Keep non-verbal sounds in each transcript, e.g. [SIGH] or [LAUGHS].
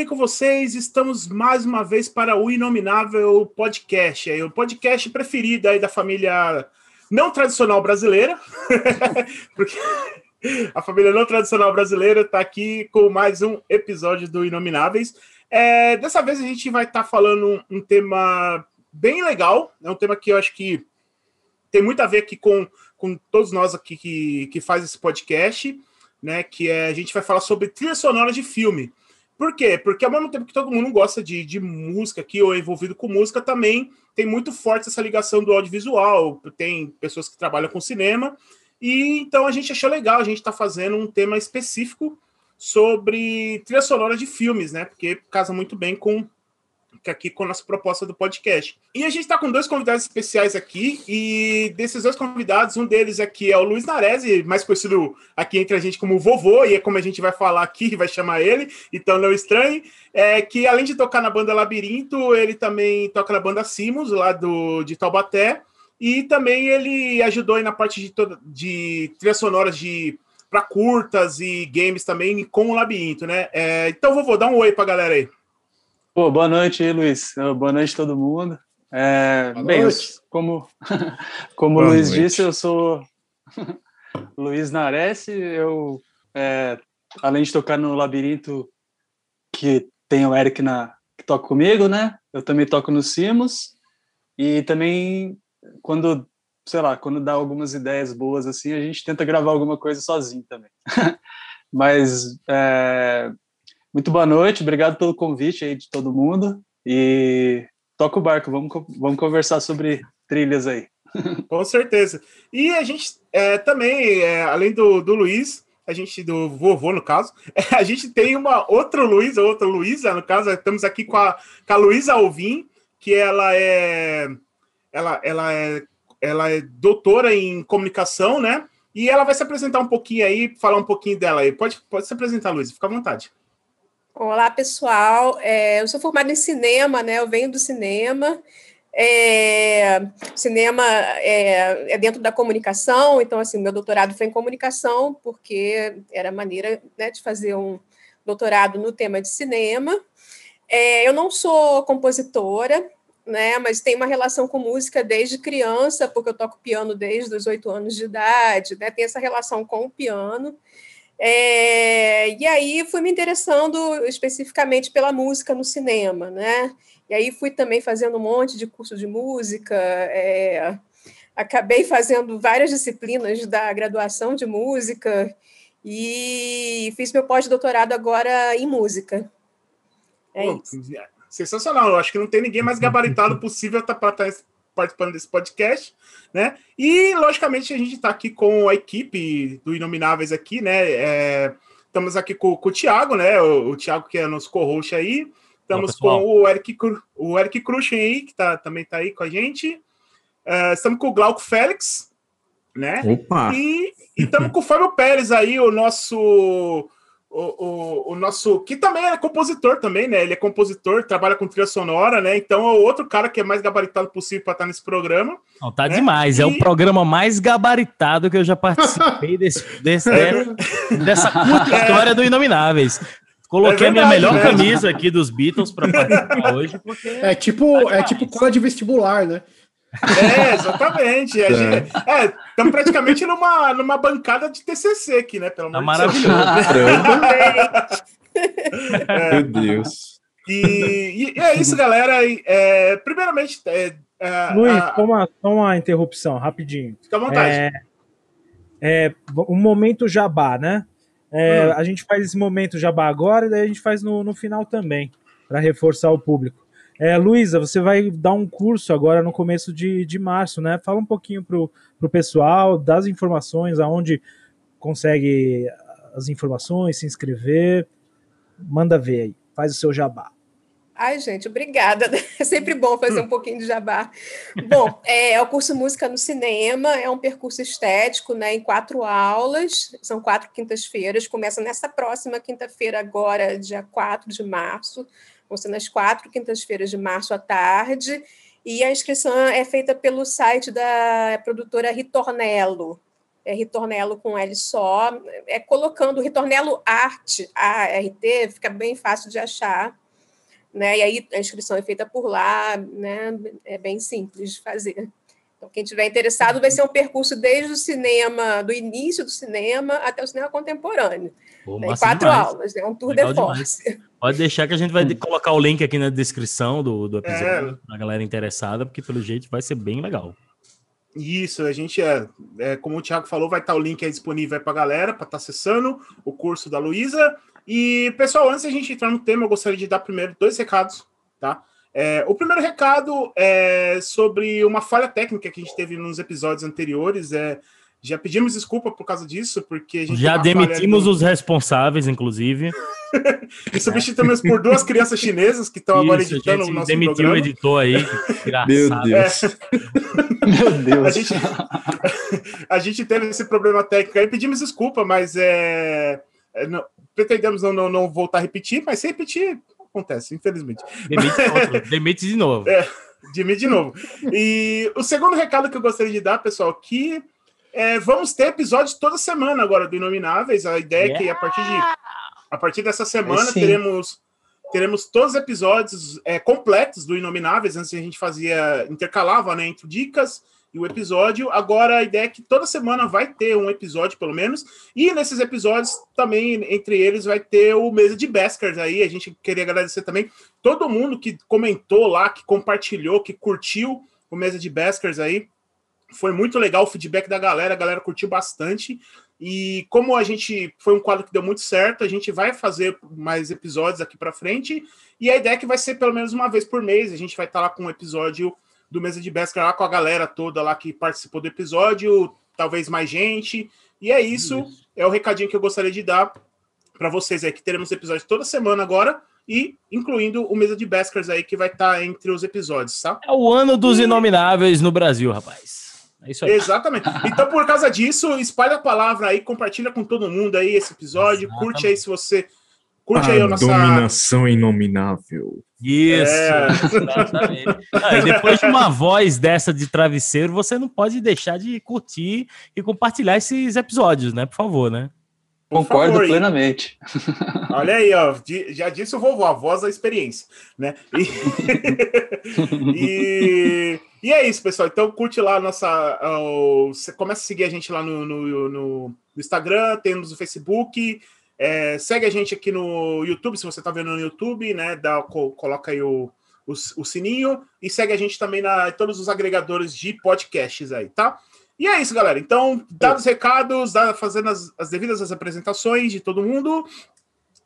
bem com vocês? Estamos mais uma vez para o Inominável Podcast, aí, o podcast preferido aí da família não tradicional brasileira, [LAUGHS] porque a família não tradicional brasileira está aqui com mais um episódio do Inomináveis. É, dessa vez a gente vai estar tá falando um, um, tema bem legal, é um tema que eu acho que tem muito a ver aqui com, com todos nós aqui que, que faz esse podcast, né? Que é, a gente vai falar sobre trilha sonora de filme. Por quê? Porque ao mesmo tempo que todo mundo gosta de, de música aqui ou é envolvido com música, também tem muito forte essa ligação do audiovisual. Tem pessoas que trabalham com cinema. E então a gente achou legal a gente estar tá fazendo um tema específico sobre trilha sonora de filmes, né? Porque casa muito bem com aqui com a nossa proposta do podcast. E a gente está com dois convidados especiais aqui, e desses dois convidados, um deles aqui é o Luiz Narese, mais conhecido aqui entre a gente como vovô, e é como a gente vai falar aqui, [LAUGHS] vai chamar ele, então não estranhe, é que além de tocar na banda Labirinto, ele também toca na banda Simos, lá do, de Taubaté, e também ele ajudou aí na parte de, toda, de trilhas sonoras de para curtas e games também com o Labirinto, né? É, então, vovô, dá um oi para a galera aí. Pô, boa noite Luiz. Boa noite a todo mundo. É, bem, eu, como, [LAUGHS] como o Luiz noite. disse, eu sou [LAUGHS] Luiz Nares. Eu, é, além de tocar no Labirinto, que tem o Eric na, que toca comigo, né? Eu também toco no Simos. E também, quando, sei lá, quando dá algumas ideias boas assim, a gente tenta gravar alguma coisa sozinho também. [LAUGHS] Mas é, muito boa noite, obrigado pelo convite aí de todo mundo. E toca o barco, vamos, vamos conversar sobre trilhas aí. [LAUGHS] Com certeza. E a gente é, também, é, além do, do Luiz, a gente, do vovô, no caso, é, [LAUGHS] a gente tem uma outra Luiz, outra Luísa, no caso, estamos aqui com a, com a Luísa Alvim, que ela é, ela, ela é ela é doutora em comunicação, né? E ela vai se apresentar um pouquinho aí, falar um pouquinho dela aí. Pode, pode se apresentar, Luiz, fica à vontade. Olá, pessoal. É, eu sou formada em cinema, né? Eu venho do cinema. É, cinema é, é, dentro da comunicação, então, assim, meu doutorado foi em comunicação, porque era maneira né, de fazer um doutorado no tema de cinema. É, eu não sou compositora, né, mas tenho uma relação com música desde criança, porque eu toco piano desde os oito anos de idade, né, tem essa relação com o piano. É, e aí fui me interessando especificamente pela música no cinema, né? E aí fui também fazendo um monte de curso de música, é, acabei fazendo várias disciplinas da graduação de música e fiz meu pós-doutorado agora em música. É Pô, sensacional, eu acho que não tem ninguém mais gabaritado possível para estar participando desse podcast, né? E, logicamente, a gente está aqui com a equipe do Inomináveis aqui, né? É, estamos aqui com, com, o Thiago, né? O, o Thiago, que é nosso co-host aí. Estamos Olá, com o Eric, o Eric Cruxen aí, que tá, também está aí com a gente. Uh, estamos com o Glauco Félix, né? Opa! E estamos com o Fábio Pérez aí, o nosso o, o, o, nosso. que também é compositor também, né? Ele é compositor, trabalha com trilha sonora, né? Então é o outro cara que é mais gabaritado possível para estar nesse programa. Não, tá né? demais. E... É o programa mais gabaritado que eu já participei [LAUGHS] desse, desse é. dessa curta [LAUGHS] é. história do Inomináveis. Coloquei é verdade, a minha melhor né? camisa aqui dos Beatles para participar hoje. Porque é tipo, tá é tipo cola de vestibular, né? É, exatamente. [LAUGHS] Estamos é. é, praticamente numa, numa bancada de TCC aqui, né? Pelo tá maravilhoso. [LAUGHS] é, Meu Deus. E, e, é isso, galera. É, primeiramente, é, é, Luiz, a... uma, só uma interrupção, rapidinho. Fica à vontade. É, é, um momento jabá, né? É, hum. A gente faz esse momento jabá agora e daí a gente faz no, no final também, para reforçar o público. É, Luísa, você vai dar um curso agora no começo de, de março, né? Fala um pouquinho para o pessoal, das informações, aonde consegue as informações, se inscrever. Manda ver aí, faz o seu jabá. Ai, gente, obrigada. [LAUGHS] É sempre bom fazer um pouquinho de jabá. Bom, é, é, o curso Música no Cinema, é um percurso estético, né, em quatro aulas, são quatro quintas-feiras, começa nessa próxima quinta-feira, agora, dia 4 de março, vão ser nas quatro quintas-feiras de março à tarde, e a inscrição é feita pelo site da produtora Ritornello, é ritornelo com L só, é colocando ritornelo art, A-R-T, fica bem fácil de achar, né? E aí a inscrição é feita por lá, né? É bem simples de fazer. Então, quem tiver interessado, vai ser um percurso desde o cinema, do início do cinema até o cinema contemporâneo. Pô, né? Quatro demais. aulas, é um tour Legal de force. Pode deixar que a gente vai colocar o link aqui na descrição do, do episódio, é. para a galera interessada, porque pelo jeito vai ser bem legal. Isso, a gente é, é, como o Thiago falou, vai estar o link aí disponível para a galera para estar tá acessando o curso da Luísa. E, pessoal, antes de a gente entrar no tema, eu gostaria de dar primeiro dois recados, tá? É, o primeiro recado é sobre uma falha técnica que a gente teve nos episódios anteriores. É, já pedimos desculpa por causa disso, porque já demitimos os responsáveis, inclusive. e [LAUGHS] substituímos por duas crianças chinesas que estão agora editando o nosso demitiu programa. o editor aí. [LAUGHS] Meu Deus. É. [LAUGHS] Meu Deus. A gente, a gente teve esse problema técnico aí, pedimos desculpa, mas é, é não, pretendemos não, não, não voltar a repetir, mas se repetir, acontece, infelizmente. Demite, demite de novo. É, demite de novo. E o segundo recado que eu gostaria de dar, pessoal, que é, vamos ter episódios toda semana agora do Inomináveis. A ideia yeah. é que a partir, de, a partir dessa semana teremos, teremos todos os episódios é, completos do Inomináveis. Antes a gente fazia, intercalava né, entre dicas e o episódio. Agora a ideia é que toda semana vai ter um episódio, pelo menos. E nesses episódios também, entre eles, vai ter o Mesa de Baskers aí. A gente queria agradecer também todo mundo que comentou lá, que compartilhou, que curtiu o Mesa de Baskers aí. Foi muito legal o feedback da galera, a galera curtiu bastante. E como a gente foi um quadro que deu muito certo, a gente vai fazer mais episódios aqui para frente. E a ideia é que vai ser pelo menos uma vez por mês. A gente vai estar lá com um episódio do Mesa de Besca lá com a galera toda lá que participou do episódio, talvez mais gente. E é isso, isso. é o recadinho que eu gostaria de dar para vocês aí, que teremos episódios toda semana agora, e incluindo o Mesa de Baskers aí, que vai estar tá entre os episódios, tá? É o ano dos inomináveis no Brasil, rapaz. É isso aí. Exatamente. Então, por causa disso, espalha a palavra aí, compartilha com todo mundo aí esse episódio, Exatamente. curte aí se você Curte a aí a nossa. Dominação inominável. Isso, é. exatamente. Ah, e depois de uma voz dessa de travesseiro, você não pode deixar de curtir e compartilhar esses episódios, né? Por favor, né? Por Concordo favor, plenamente. Olha aí, ó, já disse o vovô, a voz da experiência, né? E, [LAUGHS] e, e, é isso, pessoal. Então curte lá a nossa. Uh, começa a seguir a gente lá no, no, no Instagram, temos o Facebook. É, segue a gente aqui no YouTube, se você está vendo no YouTube, né? Dá, coloca aí o, o, o, sininho e segue a gente também na todos os agregadores de podcasts aí, tá? E é isso, galera. Então, dados recados, dá, fazendo as, as, devidas as apresentações de todo mundo.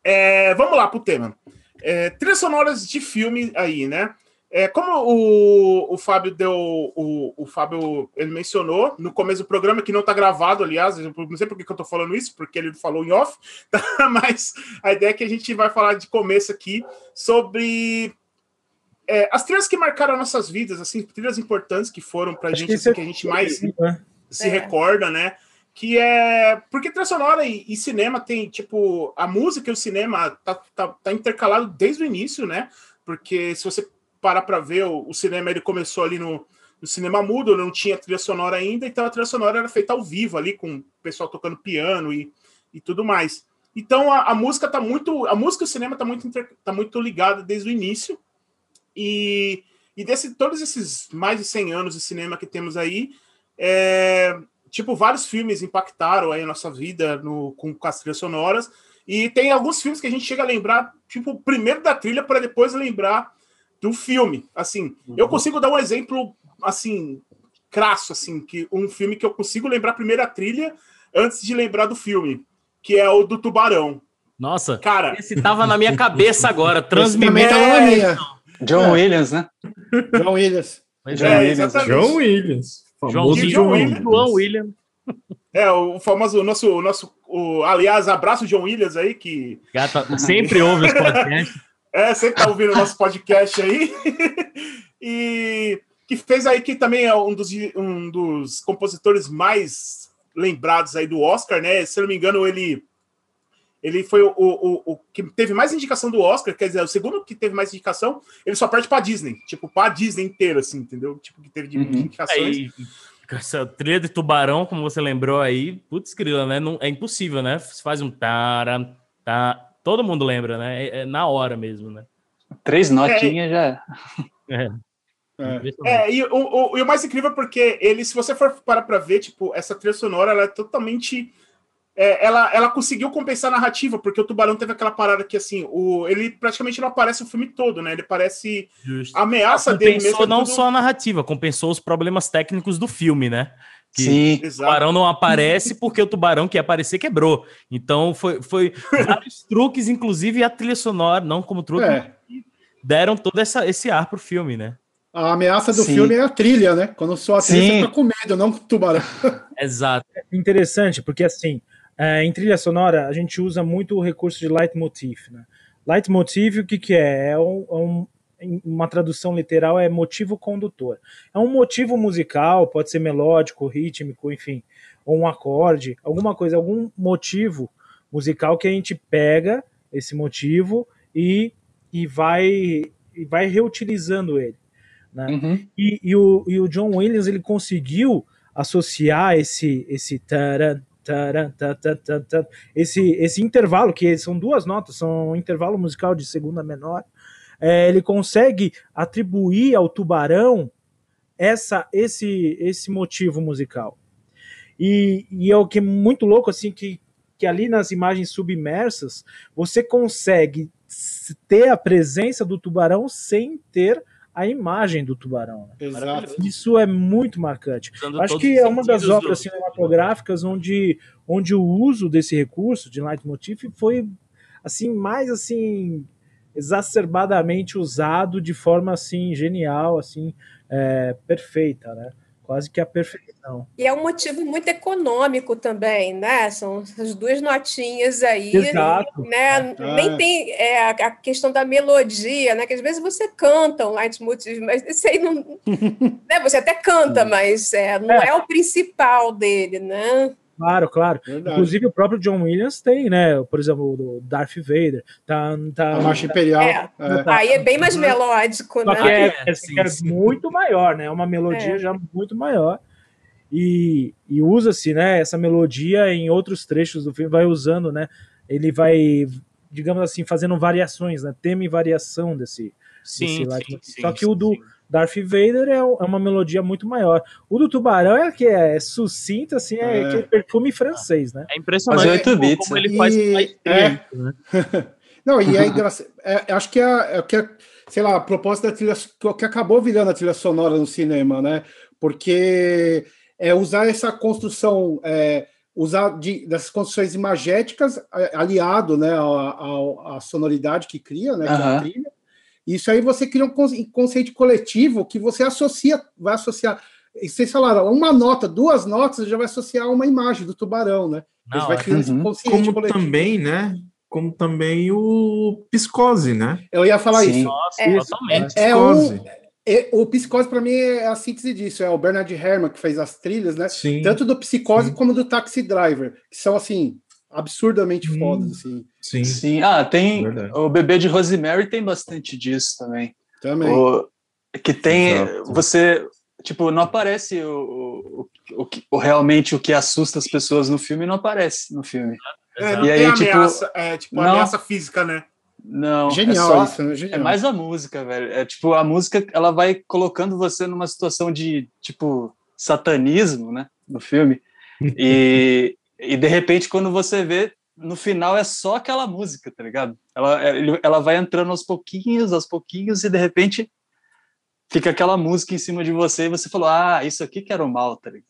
É, vamos lá pro tema. É, trilhas sonoras de filme aí, né? É, como o, o Fábio deu. O, o Fábio ele mencionou no começo do programa, que não está gravado, aliás, eu não sei por que eu estou falando isso, porque ele falou em off, [LAUGHS] tá? mas a ideia é que a gente vai falar de começo aqui sobre é, as trilhas que marcaram nossas vidas, assim, trilhas importantes que foram para a gente, que, assim, que a gente mais né? se é. recorda, né? Que é. Porque trilha sonora e, e, cinema tem, tipo, a música e o cinema tá, tá, tá intercalado desde o início, né? Porque se você parar para ver, o, o, cinema ele começou ali no, no, cinema mudo, não tinha trilha sonora ainda, então a trilha sonora era feita ao vivo ali, com o pessoal tocando piano e, e tudo mais. Então a, a música tá muito. A música e o cinema tá muito, tá muito ligada desde o início. E, e desse, todos esses mais de 100 anos de cinema que temos aí, é, tipo, vários filmes impactaram aí a nossa vida no, com, com as trilhas sonoras. E tem alguns filmes que a gente chega a lembrar, tipo, primeiro da trilha, para depois lembrar do filme. Assim, uhum. eu consigo dar um exemplo assim crasso, assim, que um filme que eu consigo lembrar a primeira trilha antes de lembrar do filme, que é o do Tubarão. Nossa, cara, esse tava na minha cabeça agora, transmitindo. É... John Williams, né? John Williams. John, é, Williams. John Williams. Famoso John, John Williams. João Williams. É, o famoso, o nosso, o nosso o, aliás, abraço John Williams aí, que... Gata, sempre ouve os podcasts. É, você que tá ouvindo o nosso podcast aí. [LAUGHS] e que fez aí que também é um dos, um dos compositores mais lembrados aí do Oscar, né? Se eu não me engano, ele ele foi o, o, o, que teve mais indicação do Oscar, quer dizer, o segundo que teve mais indicação, ele só perde para Disney, tipo, para Disney inteira, assim, entendeu? Tipo, que teve de, uhum. indicações. essa trilha de tubarão, como você lembrou aí, putz, grila, né? Não, é impossível, né? Você faz um tara, tá, todo mundo lembra, né? É, é na hora mesmo, né? Três notinhas é, já. É. É, é e, o, o, e o mais incrível é porque ele, se você for parar pra ver, tipo, essa trilha sonora, ela é totalmente é, ela, ela conseguiu compensar a narrativa, porque o Tubarão teve aquela parada que, assim, o, ele praticamente não aparece o filme todo, né? Ele parece Justo. a ameaça compensou dele mesmo. não tudo... só a narrativa, compensou os problemas técnicos do filme, né? Que Sim. o tubarão não aparece porque o tubarão que ia aparecer quebrou. Então foi, foi [LAUGHS] vários truques, inclusive a trilha sonora, não como truque, é. deram todo essa, esse ar pro filme, né? A ameaça do Sim. filme é a trilha, né? Quando só a trilha Sim. você fica com medo, não com o tubarão. [LAUGHS] Exato. É interessante, porque assim, é, em trilha sonora, a gente usa muito o recurso de leitmotiv. Né? Leitmotiv, o que, que é? É, um, é um, uma tradução literal é motivo condutor. É um motivo musical, pode ser melódico, rítmico, enfim, ou um acorde, alguma coisa, algum motivo musical que a gente pega esse motivo e, e, vai, e vai reutilizando ele. Né? Uhum. E, e, o, e o John Williams ele conseguiu associar esse esse taran, esse, esse intervalo, que são duas notas, são um intervalo musical de segunda menor, é, ele consegue atribuir ao tubarão essa, esse, esse motivo musical. E, e é o que é muito louco, assim, que, que ali nas imagens submersas, você consegue ter a presença do tubarão sem ter a imagem do tubarão. Né? Exato. Isso é muito marcante. Usando Acho que é uma das obras cinematográficas onde, onde o uso desse recurso de leitmotiv foi assim mais assim exacerbadamente usado de forma assim genial, assim é, perfeita, né? quase que a perfeição. E é um motivo muito econômico também, né? São as duas notinhas aí, Exato. né? É. Nem tem é, a questão da melodia, né? Que às vezes você canta um leitmotiv, mas isso aí não, [LAUGHS] né? Você até canta, mas é, não é. é o principal dele, né? Claro, claro. Verdade. Inclusive o próprio John Williams tem, né? Por exemplo, o Darth Vader. Tá, tá, a Marcha Imperial. É. É. Aí é bem mais melódico, Só né? É, é, sim, é sim. muito maior, né? É uma melodia é. já muito maior. E, e usa-se, né? Essa melodia em outros trechos do filme, vai usando, né? Ele vai, digamos assim, fazendo variações, né? Tema e variação desse. Sim, desse sim, sim Só que o do Darth Vader é, é, uma melodia muito maior. O do Tubarão é que é sucinto, assim, é, é. perfume francês, né? É impressionante Mas 8 bits, como ele faz e, é. né? [LAUGHS] Não, e é engraçado. É, acho que é, é que é, sei lá, a proposta da trilha que acabou virando a trilha sonora no cinema, né? Porque é usar essa construção, é, usar de, dessas construções imagéticas aliado, né, à, sonoridade que cria, né, que é a trilha, isso aí você cria um conceito coletivo que você associa, vai associar. Vocês falaram, uma nota, duas notas, você já vai associar uma imagem do tubarão, né? Não, vai criando uhum. Como coletivo. também, né? Como também o psicose, né? Eu ia falar Sim. isso. Nossa, é, totalmente. É, é um, é, o Psicose, para mim, é a síntese disso. É o Bernard Herrmann que fez as trilhas, né? Sim. Tanto do Psicose Sim. como do Taxi Driver, que são, assim, absurdamente hum, fodas, assim. Sim. Sim. Ah, tem. Verdade. O bebê de Rosemary tem bastante disso também. Também. O, que tem. Exato. Você. Tipo, não aparece o, o, o, o, realmente o que assusta as pessoas no filme, não aparece no filme. É, não e aí, tipo, ameaça, é, tipo, não, ameaça física, né? Não, genial é só, isso, né? Genial. É mais a música, velho. É tipo, a música, ela vai colocando você numa situação de, tipo, satanismo, né, no filme. [LAUGHS] E, e de repente, quando você vê, no final é só aquela música, tá ligado? Ela, ela vai entrando aos pouquinhos, aos pouquinhos, e de repente fica aquela música em cima de você e você falou: Ah, isso aqui que era o mal, tá ligado?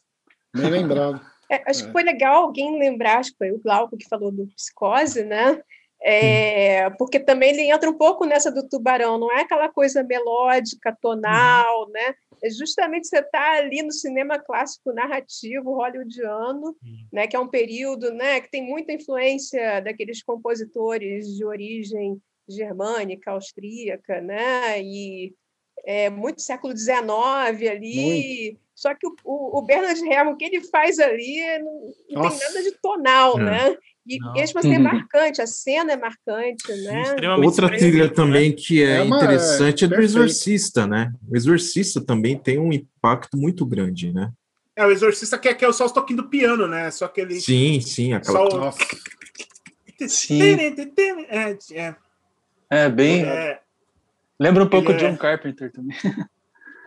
Bem lembrado. É, acho é. que foi legal alguém lembrar, acho que foi o Glauco que falou do psicose, né? É, porque também ele entra um pouco nessa do tubarão, não é aquela coisa melódica, tonal, uhum. né? É justamente você está ali no cinema clássico narrativo hollywoodiano, né? Que é um período, né? Que tem muita influência daqueles compositores de origem germânica, austríaca, né? E é, muito século XIX ali. Muito. Só que o, o, o Bernard Herrmann, o que ele faz ali, não, não tem nada de tonal, é. né? E Não. mesmo assim é marcante, a cena é marcante, né? Outra trilha também que é, é uma, interessante é, do Exorcista, né? O Exorcista também tem um impacto muito grande, né? É, o Exorcista que é, que é só os toquinhos do piano, né? Só aquele. Sim, sim, aquela. Só Nossa. Sim. É, é, É bem. é, Lembra um pouco de é- John Carpenter também.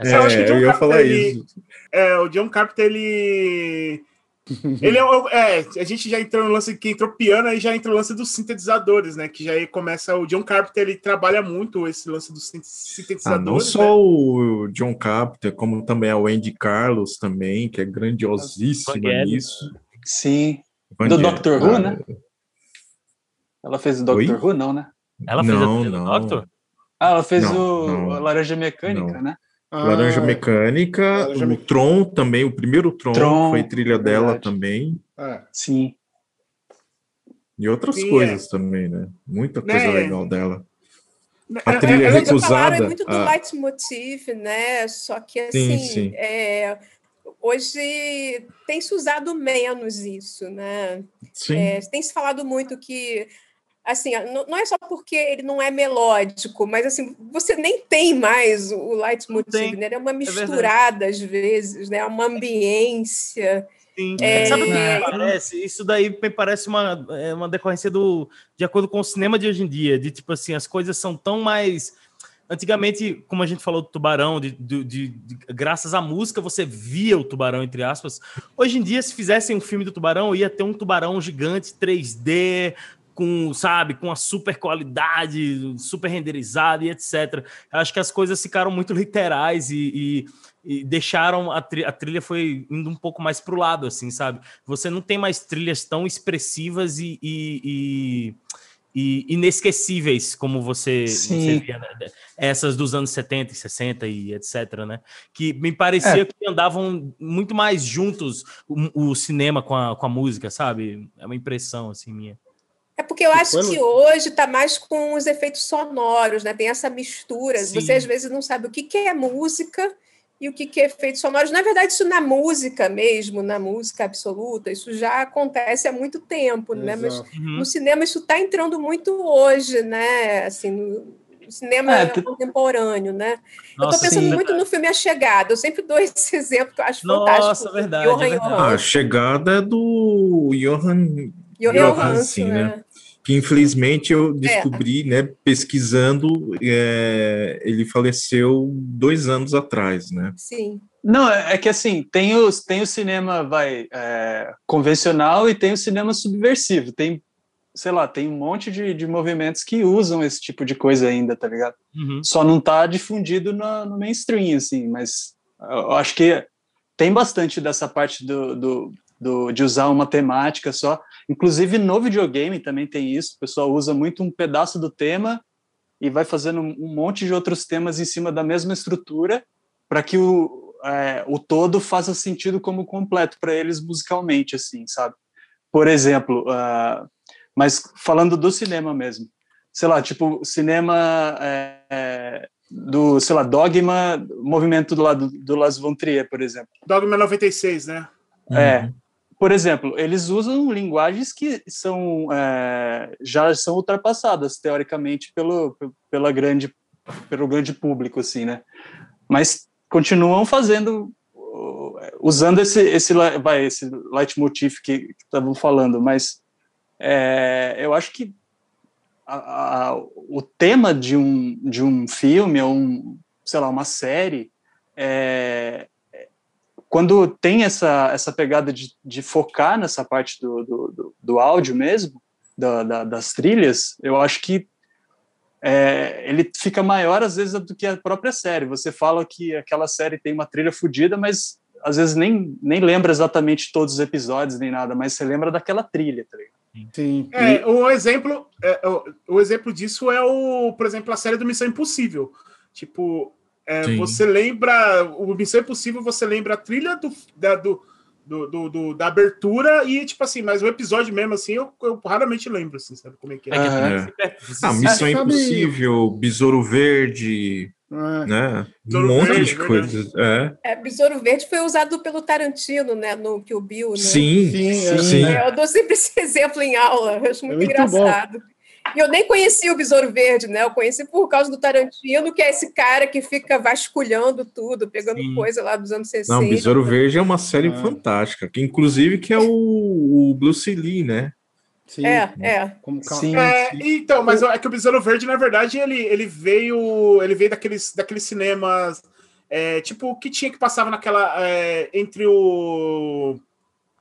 É, eu acho que o John eu ia Carpenter, falar ele- isso. é, o John Carpenter, ele. [LAUGHS] Ele é, o- é, a gente já entrou no lance que entrou piano, aí já entrou no lance dos sintetizadores, né? Que já aí começa o John Carpenter, ele trabalha muito esse lance dos sin- Ah, sintetizadores. não né? só o John Carpenter, como também a Wendy Carlos também, que é grandiosíssima Vangelis. nisso. Sim. Do Doctor Who, Ah, né? Ela fez o Doctor Oi? Who, não, né? Ela fez Não, a não. Doctor? Ah, ela fez Não, o não. a Laranja Mecânica, Não. Né? Laranja Ah, Mecânica, Laranja o. Tron também, o primeiro Tron, Tron, foi trilha dela também. é. Sim. E outras Sim, coisas também, né? Muita coisa Né? legal dela. É- A é- trilha é legal- recusada. Falaram muito do ah, leitmotiv, né? Só que Sim, assim, sim. é, hoje tem se usado menos isso, né? sim. É, tem se falado muito que assim, não, é só porque ele não é melódico, mas assim, você nem tem mais o leitmotiv, né? É uma verdade. misturada às vezes, né? Uma ambiência. Sim. É, Sabe o que é. me parece? Isso daí me parece uma, é, uma decorrência do, de acordo com o cinema de hoje em dia, de tipo assim, as coisas são tão mais. Antigamente, como a gente falou do tubarão, de, de- de- de- graças à música você via o tubarão, entre aspas. Hoje em dia, se fizessem um filme do tubarão, ia ter um tubarão gigante 3D, com, sabe, com a super qualidade, super renderizado e etc. Acho que as coisas ficaram muito literais e, e- e deixaram a, tri- a trilha foi indo um pouco mais pro lado, assim, sabe? Você não tem mais trilhas tão expressivas e, e- inesquecíveis como você, via, né? essas dos anos 70 e 60 e etc, né? Que me parecia que andavam muito mais juntos o, o cinema com a, com a música, sabe? É uma impressão, assim, minha. É porque eu acho que hoje está mais com os efeitos sonoros, né? Tem essa mistura. Sim. Você às vezes não sabe o que, que é música e o que, que é efeitos sonoros. Na verdade, isso na música mesmo, na música absoluta, isso já acontece há muito tempo, né? Mas Exato. Uhum. no cinema isso está entrando muito hoje, né? Assim, no cinema É, te- contemporâneo, né? eu Nossa, estou pensando sim. muito no filme A Chegada. Eu sempre dou [LAUGHS] esse exemplo que eu acho Nossa, fantástico. verdade, Johan é verdade. A Johan. chegada é do Johan, Johan Johan, Johansson, sim, né? né? Que infelizmente eu descobri, né, pesquisando, é, ele faleceu dois anos atrás, né? Sim. Não, é é que assim, tem, os, tem o cinema vai, é, convencional e tem o cinema subversivo. Tem, sei lá, tem um monte de, de movimentos que usam esse tipo de coisa ainda, tá ligado? Uhum. Só não tá difundido no, no mainstream, assim, mas eu acho que tem bastante dessa parte do, do, do- de usar uma temática só. Inclusive no videogame também tem isso, o pessoal usa muito um pedaço do tema e vai fazendo um monte de outros temas em cima da mesma estrutura para que o, é, o todo faça sentido como completo para eles musicalmente, assim, sabe? Por exemplo, ah, mas falando do cinema mesmo, sei lá, tipo, cinema é, é, do, sei lá, Dogma, movimento do lado do Las von Trier, por exemplo. Dogma 96, né? É, por exemplo, eles usam linguagens que são é, já são ultrapassadas teoricamente pelo pela grande pelo grande público, assim, né? Mas continuam fazendo usando esse esse vai esse leitmotiv que estavam falando, mas é, eu acho que a- a- o tema de um de um filme ou um sei lá uma série é, quando tem essa, essa pegada de, de focar nessa parte do, do, do, do áudio mesmo, da, da- das trilhas, eu acho que é, ele fica maior às vezes do que a própria série. Você fala que aquela série tem uma trilha fodida, mas às vezes nem, nem lembra exatamente todos os episódios nem nada, mas você lembra daquela trilha, tá ligado? Sim. É, um exemplo, é, o, o exemplo disso é o, por exemplo, a série do Missão Impossível. Tipo, é, Sim. você lembra o Missão Impossível, você lembra a trilha do, da, do, do, do- do- da abertura e tipo assim, mas o episódio mesmo assim, eu, eu raramente lembro, assim, sabe como é que é? É que Aham. É. você- Ah, Missão sabe- Impossível, Besouro Verde, É. né? Um Besouro monte Verde, de verdade. coisas. É. É, Besouro Verde foi usado pelo Tarantino, né? No Kill Bill, né? Sim, Sim, é. sim. É, eu dou sempre esse [LAUGHS] exemplo em aula, eu acho muito, muito engraçado. E eu nem conhecia o Besouro Verde, né? Eu conheci por causa do Tarantino, que é esse cara que fica vasculhando tudo, pegando Sim. coisa lá dos anos 60. Não, Besouro Verde é uma série ah. fantástica, que inclusive que é o, o Bruce Lee, né? Sim, é, é. Como Sim. É, então, mas é que o Besouro Verde, na verdade, ele, ele veio ele veio daqueles, daqueles cinemas é, tipo que tinha que passava naquela é, entre o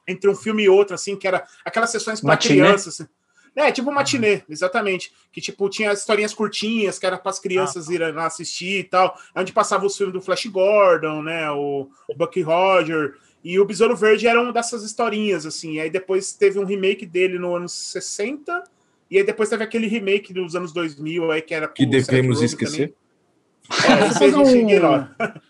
entre um filme e outro, assim, que era aquelas sessões para crianças. Assim. É, tipo matinê, exatamente. Que, tipo, tinha historinhas curtinhas, que era para as crianças ah, irem lá assistir e tal. Onde passava os filmes do Flash Gordon, né? O, o Bucky Roger. E o Besouro Verde era uma dessas historinhas, assim. E aí depois teve um remake dele no anos 60. E aí depois teve aquele remake dos anos 2000, aí, que era... Que devemos esquecer. É, fazer, um,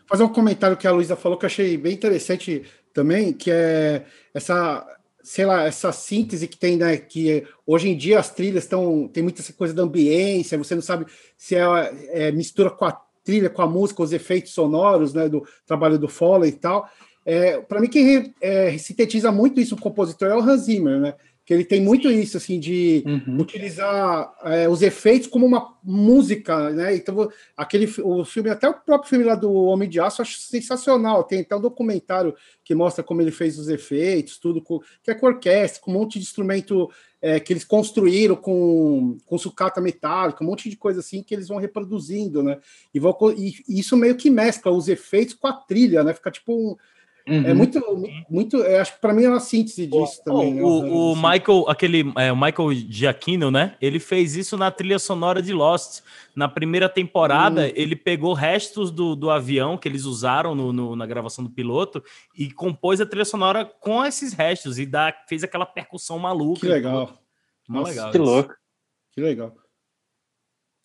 fazer um comentário que a Luísa falou que eu achei bem interessante também, que é essa sei lá, essa síntese que tem, né? Que hoje em dia as trilhas estão. Tem muita coisa da ambiência, você não sabe se é, é, mistura com a trilha, com a música, os efeitos sonoros, né? Do trabalho do Foley e tal. É, Para mim, quem é, sintetiza muito isso, o compositor, é o Hans Zimmer, né? Que ele tem muito isso, assim, de uhum. utilizar é, os efeitos como uma música, né? Então, aquele o filme, até o próprio filme lá do Homem de Aço, eu acho sensacional. Tem até um documentário que mostra como ele fez os efeitos, tudo, com, que é com orquestra, com um monte de instrumento é, que eles construíram com, com sucata metálica, um monte de coisa assim que eles vão reproduzindo, né? E, vão, e, e isso meio que mescla os efeitos com a trilha, né? Fica tipo um uhum. É muito, muito. acho que para mim é uma síntese disso oh, também. Né? O, o Michael, aquele é, o Michael Giacchino, né? Ele fez isso na trilha sonora de Lost. Na primeira temporada, uhum. ele pegou restos do, do avião que eles usaram no, no, na gravação do piloto e compôs a trilha sonora com esses restos e dá, fez aquela percussão maluca. Que legal. Nossa, legal. Que isso. louco. Que legal.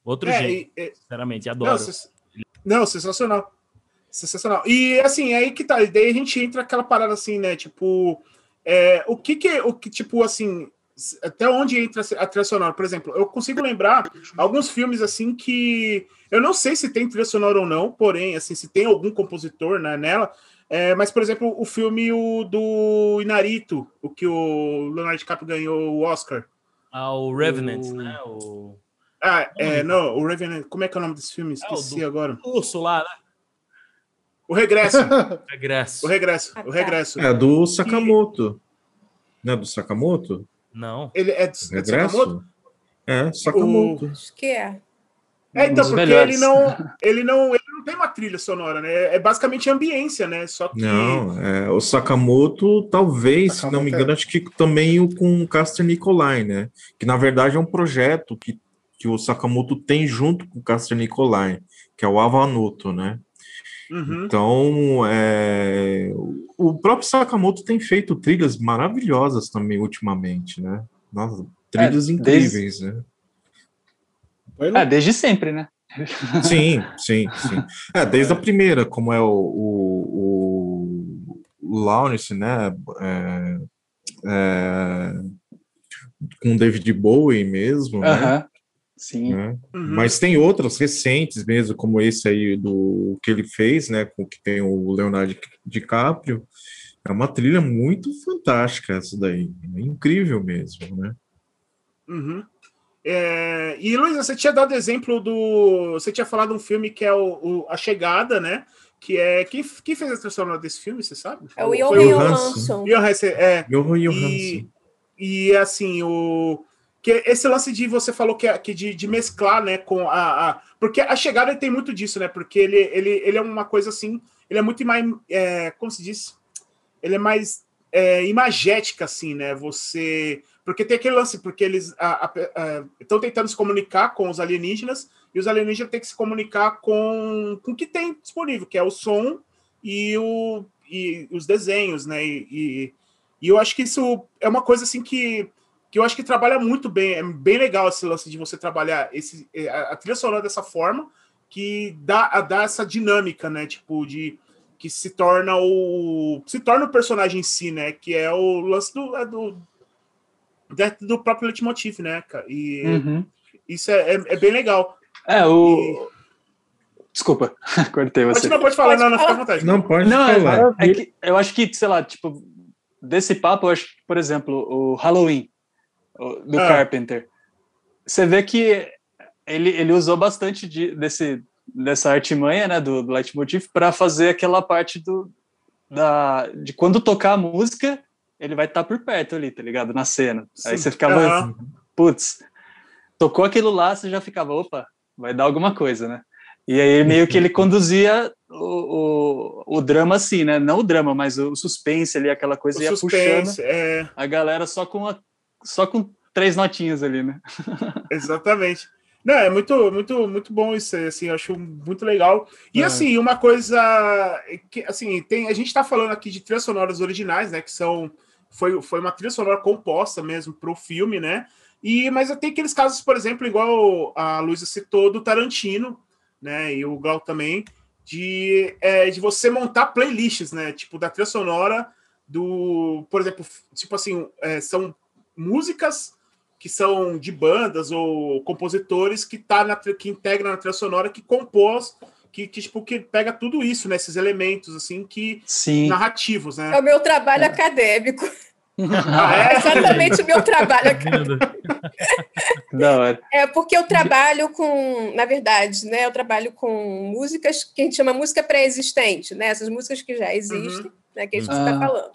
Outro é, jeito, e, sinceramente, adoro. Não, não, sensacional. Sensacional. E assim, aí que tá. Daí a gente entra aquela parada assim, né? Tipo, é, o que que. O que, tipo, assim. Até onde entra a trilha sonora? Por exemplo, eu consigo lembrar alguns filmes assim que. Eu não sei se tem trilha sonora ou não, porém, assim, se tem algum compositor né, nela. É, mas, por exemplo, o filme o, do Inarito, o que o Leonardo DiCaprio ganhou o Oscar. Ah, o Revenant, o... né? O... Ah, é, não, o Revenant. Como é que é o nome desse filme? Esqueci ah, do... agora. Urso lá, né? O regresso. [LAUGHS] regresso. O regresso. O regresso. É do Sakamoto. E... Não é do Sakamoto? Não. Ele é do, é Sakamoto? É, Sakamoto. O... Acho que é. É, então, porque melhores. ele não, ele não, ele não tem uma trilha sonora, né? É basicamente ambiência, né? Só que não, é, o Sakamoto, talvez, Sakamoto se não me engano, é. acho que também o com o Caster Nicolai, né? Que na verdade é um projeto que, que o Sakamoto tem junto com o Caster Nicolai, que é o Avanuto, né? Uhum. Então, é... o próprio Sakamoto tem feito trilhas maravilhosas também ultimamente, né? Nossa, trilhas é, incríveis, desde... né? É, desde sempre, né? Sim, [LAUGHS] sim, sim. É, desde a primeira, como é o, o, o Lawrence, né? É, é, com David Bowie mesmo, uh -huh. né? Sim. Né? Uhum. Mas tem outras recentes mesmo, como esse aí do que ele fez, né? Com que tem o Leonardo DiCaprio. É uma trilha muito fantástica essa daí. É incrível mesmo, né? Uhum. É, e Luísa, você tinha dado exemplo do. Você tinha falado um filme que é o, o A Chegada, né? Que é. Quem, quem fez a trilha sonora desse filme, você sabe? É o Johan Johansson. Johansson, é. Johan Johansson. E, e assim, o que esse lance de você falou que, é, que de, de mesclar, né, com a, a, porque a chegada tem muito disso, né? Porque ele, ele, ele é uma coisa assim, ele é muito mais, é, como se diz, ele é mais é, imagética, assim, né? Você, porque tem aquele lance, porque eles estão tentando se comunicar com os alienígenas e os alienígenas têm que se comunicar com, com o que tem disponível, que é o som e, o, e os desenhos, né? E, e, e eu acho que isso é uma coisa assim que que eu acho que trabalha muito bem, é bem legal esse lance de você trabalhar esse, é, a, trilha sonora dessa forma, que dá, dá essa dinâmica, né? Tipo, de que se torna o. se torna o personagem em si, né? Que é o lance do, é do, do próprio leitmotiv, né, cara? E uhum. isso é, é, é, bem legal. É, o. E... Desculpa, [LAUGHS] cortei você. Mas não pode falar, não, não fica à vontade. Não pode não, falar. É, é que, eu acho que, sei lá, tipo, desse papo, eu acho que, por exemplo, o Halloween do ah. Carpenter. você vê que ele, ele usou bastante de, desse, dessa artimanha, né, do, do leitmotiv, para fazer aquela parte do, da, de quando tocar a música, ele vai estar tá por perto ali, tá ligado? Na cena. Sim. Aí você ficava, uhum. putz, tocou aquilo lá, você já ficava, opa, vai dar alguma coisa, né? E aí meio que ele conduzia o, o, o, drama assim, né? Não o drama, mas o suspense ali, aquela coisa o ia suspense, puxando é... a galera só com, a, só com três notinhas ali, né? [LAUGHS] Exatamente. Não, é muito, muito, muito bom isso, assim, eu acho muito legal. E é. assim, uma coisa que, assim, tem, a gente está falando aqui de trilhas sonoras originais, né, que são, foi, foi uma trilha sonora composta mesmo para o filme, né, e, mas tem aqueles casos, por exemplo, igual a Luísa citou, do Tarantino, né, e o Glau também, de, é, de você montar playlists, né, tipo, da trilha sonora do, por exemplo, tipo assim, é, são músicas que são de bandas ou compositores que tá na que integram na trilha sonora que compôs que, que, tipo, que pega tudo isso, né? Esses elementos, assim, que... Sim. Narrativos, né? É o meu trabalho é. acadêmico. [LAUGHS] Ah, é? é exatamente o meu trabalho acadêmico. [LAUGHS] é porque eu trabalho com, na verdade, né? Eu trabalho com músicas que a gente chama música pré-existente, né? Essas músicas que já existem, uhum. né? Que a gente está ah. falando.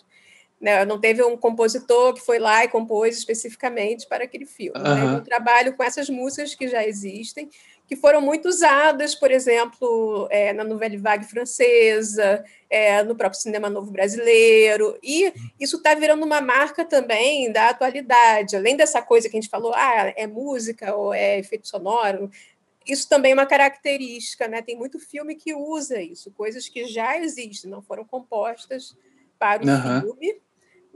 Né? Não teve um compositor que foi lá e compôs especificamente para aquele filme. Uhum. Né? Eu trabalho com essas músicas que já existem, que foram muito usadas, por exemplo, é, na Nouvelle Vague francesa, é, no próprio cinema novo brasileiro, e isso está virando uma marca também da atualidade. Além dessa coisa que a gente falou, ah, é música ou é efeito sonoro, isso também é uma característica, né? Tem muito filme que usa isso, coisas que já existem, não foram compostas para o uhum. filme,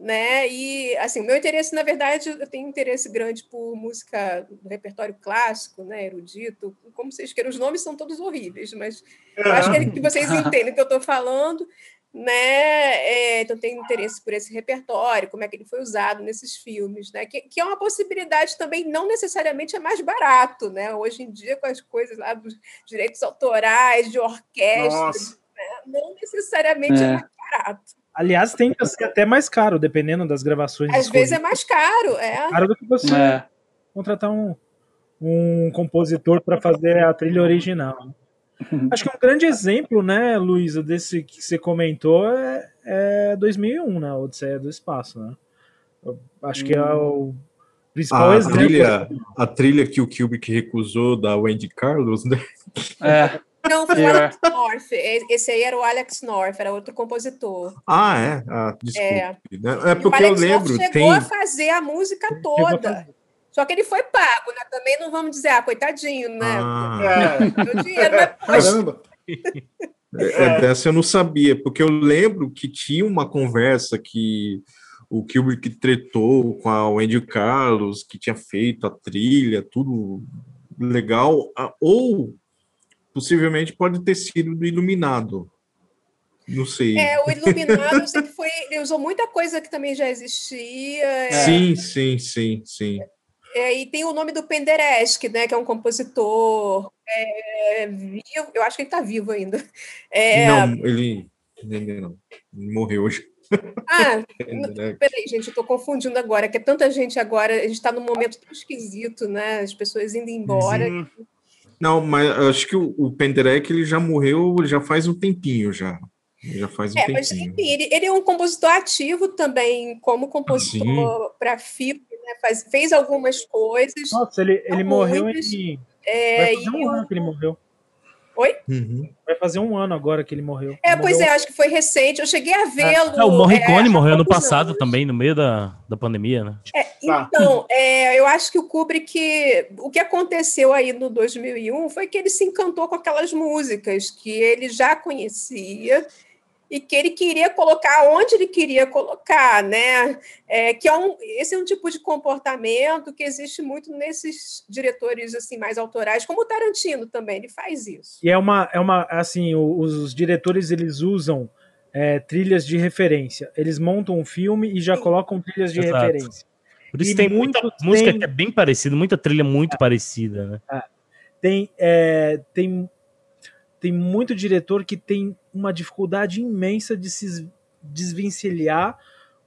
né? E assim, o meu interesse, na verdade, eu tenho interesse grande por música do repertório clássico, né, erudito, como vocês queiram, os nomes são todos horríveis, mas eu acho que, que vocês entendem o que eu estou falando, né? É, então tenho interesse por esse repertório, como é que ele foi usado nesses filmes, né? Que, que é uma possibilidade também, não necessariamente é mais barato, né? Hoje em dia, com as coisas lá dos direitos autorais, de orquestra, né? não necessariamente é, é mais barato. Aliás, tem que ser até mais caro, dependendo das gravações. Às vezes é mais caro, é. Caro do que você é. contratar um, um compositor para fazer a trilha original. Acho que um grande exemplo, né, Luísa, desse que você comentou é, é 2001, né, Odisseia do Espaço, né? Eu acho que é o principal a exemplo. Trilha, a trilha que o Kubrick recusou da Wendy Carlos, né? É. Não, foi o Alex North. Esse aí era o Alex North, era outro compositor. Ah, é? Ah, desculpe. É, é porque eu lembro. North chegou tem... a fazer a música toda. Só que ele foi pago, né? Também não vamos dizer, ah, coitadinho, né? Ah. É. dinheiro, mas, [LAUGHS] Caramba! É, é, dessa eu não sabia, porque eu lembro que tinha uma conversa que o Kubrick tretou com a Wendy Carlos, que tinha feito a trilha, tudo legal, ou possivelmente pode ter sido do Iluminado. Não sei. É, o Iluminado, eu foi. Ele usou muita coisa que também já existia. É. Sim, sim, sim, sim. É, e tem o nome do Penderecki, né, que é um compositor é, vivo, eu acho que ele está vivo ainda. É, não, ele, ele não, ele morreu hoje. Ah, [LAUGHS] peraí, gente, eu estou confundindo agora, que é tanta gente agora, a gente está num momento tão esquisito, né? As pessoas indo embora. Sim. Não, mas acho que o, o Penderek ele já morreu já faz um tempinho já. Já faz um é, tempinho. Mas, enfim, ele, ele, é um compositor ativo também, como compositor para filme, né? Faz, fez algumas coisas. Nossa, ele, ele morreu em. É, Vai fazer um ano que ele morreu. Oi? Uhum. Vai fazer um ano agora que ele morreu. É, pois é, acho que foi recente. Eu cheguei a vê-lo. É, o Morricone é, morreu ano passado anos. também, no meio da, da pandemia, né? É, tá. então, é, eu acho que o Kubrick, o que aconteceu aí no 2001 foi que ele se encantou com aquelas músicas que ele já conhecia e que ele queria colocar onde ele queria colocar, né? É, que é um, esse é um tipo de comportamento que existe muito nesses diretores assim mais autorais, como o Tarantino também, ele faz isso. E é uma, é uma assim, os, os diretores eles usam é, trilhas de referência. Eles montam um filme e já Sim. colocam trilhas de Exato. referência. Por isso e tem muita tem... música que é bem parecida, muita trilha muito é. parecida, né? É. Tem, é, tem tem muito diretor que tem uma dificuldade imensa de se desvencilhar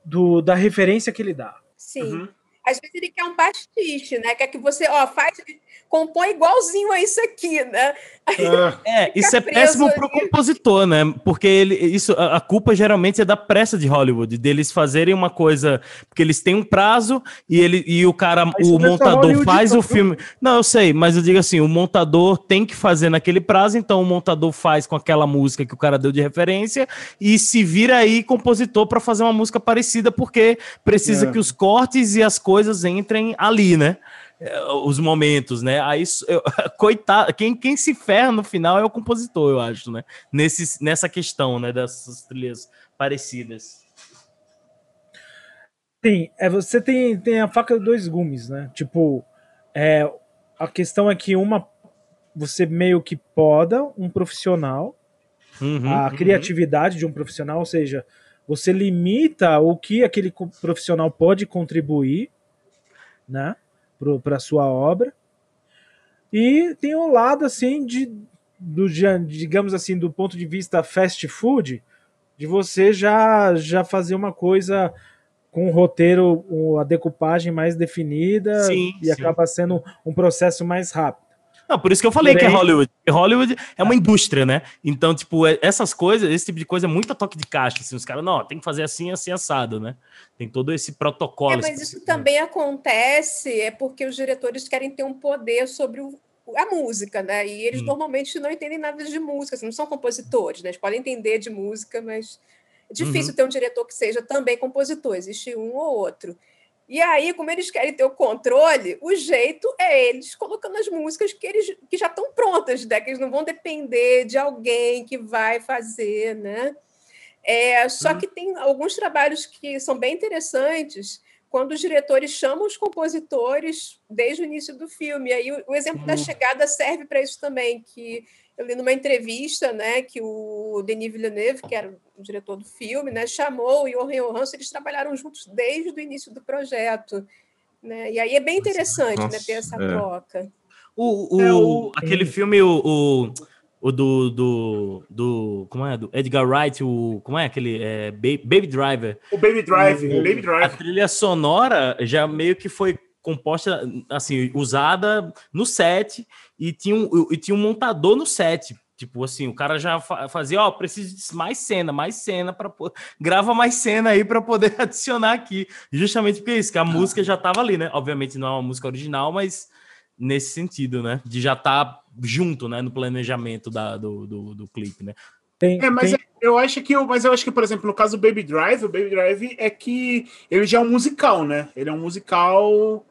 do, da referência que ele dá. Sim. Uhum. Às vezes ele quer um pastiche, né? Quer que você, ó, faz, compõe igualzinho a isso aqui, né? é, isso é péssimo para o compositor, né? Porque ele, isso, a, culpa geralmente é da pressa de Hollywood, deles fazerem uma coisa, porque eles têm um prazo e ele e o cara, mas o montador faz o filme. Não, eu sei, mas eu digo assim, o montador tem que fazer naquele prazo, então o montador faz com aquela música que o cara deu de referência e se vira aí compositor para fazer uma música parecida, porque precisa é. que os cortes e as coisas coisas entrem ali, né? É, os momentos, né? Aí, eu, [LAUGHS] coitado, quem, quem se ferra no final é o compositor, eu acho, né? Nesse, nessa questão, né? Dessas trilhas parecidas. Sim, é, você tem, tem a faca de dois gumes, né? Tipo, é, a questão é que uma você meio que poda um profissional, uhum, a uhum. criatividade de um profissional, ou seja, você limita o que aquele profissional pode contribuir né, para sua obra. E tem um lado assim de do digamos assim do ponto de vista fast food, de você já já fazer uma coisa com o roteiro, a decupagem mais definida sim, e sim. acaba sendo um processo mais rápido. Não, por isso que eu falei Porém, que é Hollywood. Hollywood é uma indústria, né? Então, tipo, é, essas coisas, esse tipo de coisa é muito toque de caixa. Assim, os caras, não, tem que fazer assim, assim, assado, né? Tem todo esse protocolo. É, mas isso também acontece é porque os diretores querem ter um poder sobre o, a música, né? E eles hum. normalmente não entendem nada de música, assim, não são compositores, né? Eles podem entender de música, mas é difícil uhum. ter um diretor que seja também compositor, existe um ou outro. E aí, como eles querem ter o controle, o jeito é eles colocando as músicas que, eles, que já estão prontas, né? que eles não vão depender de alguém que vai fazer, né? É, só uhum. que tem alguns trabalhos que são bem interessantes quando os diretores chamam os compositores desde o início do filme. E aí o, o exemplo uhum. da chegada serve para isso também, que eu li numa entrevista, né, que o Denis Villeneuve, que era o diretor do filme, né, chamou o Johan Johansson, eles trabalharam juntos desde o início do projeto, né? E aí é bem interessante, Nossa, né, ter essa é. troca. O, o, é, o, aquele filme, o, o, o do, do, do, como é, do Edgar Wright, o, como é aquele, é, Baby Driver. O Baby Driver, o, Baby Driver. A trilha sonora já meio que foi composta, assim, usada no set e tinha um, e tinha um montador no set. Tipo assim, o cara já fazia, ó, oh, preciso de mais cena, mais cena para grava mais cena aí para poder [LAUGHS] adicionar aqui. Justamente porque é isso, que a música já tava ali, né? Obviamente não é uma música original, mas nesse sentido, né? De já estar tá junto, né, no planejamento da, do, do, do clipe, né? Tem, é, mas tem... eu acho que mas eu acho que, por exemplo, no caso do Baby Drive, o Baby Drive é que ele já é um musical, né? Ele é um musical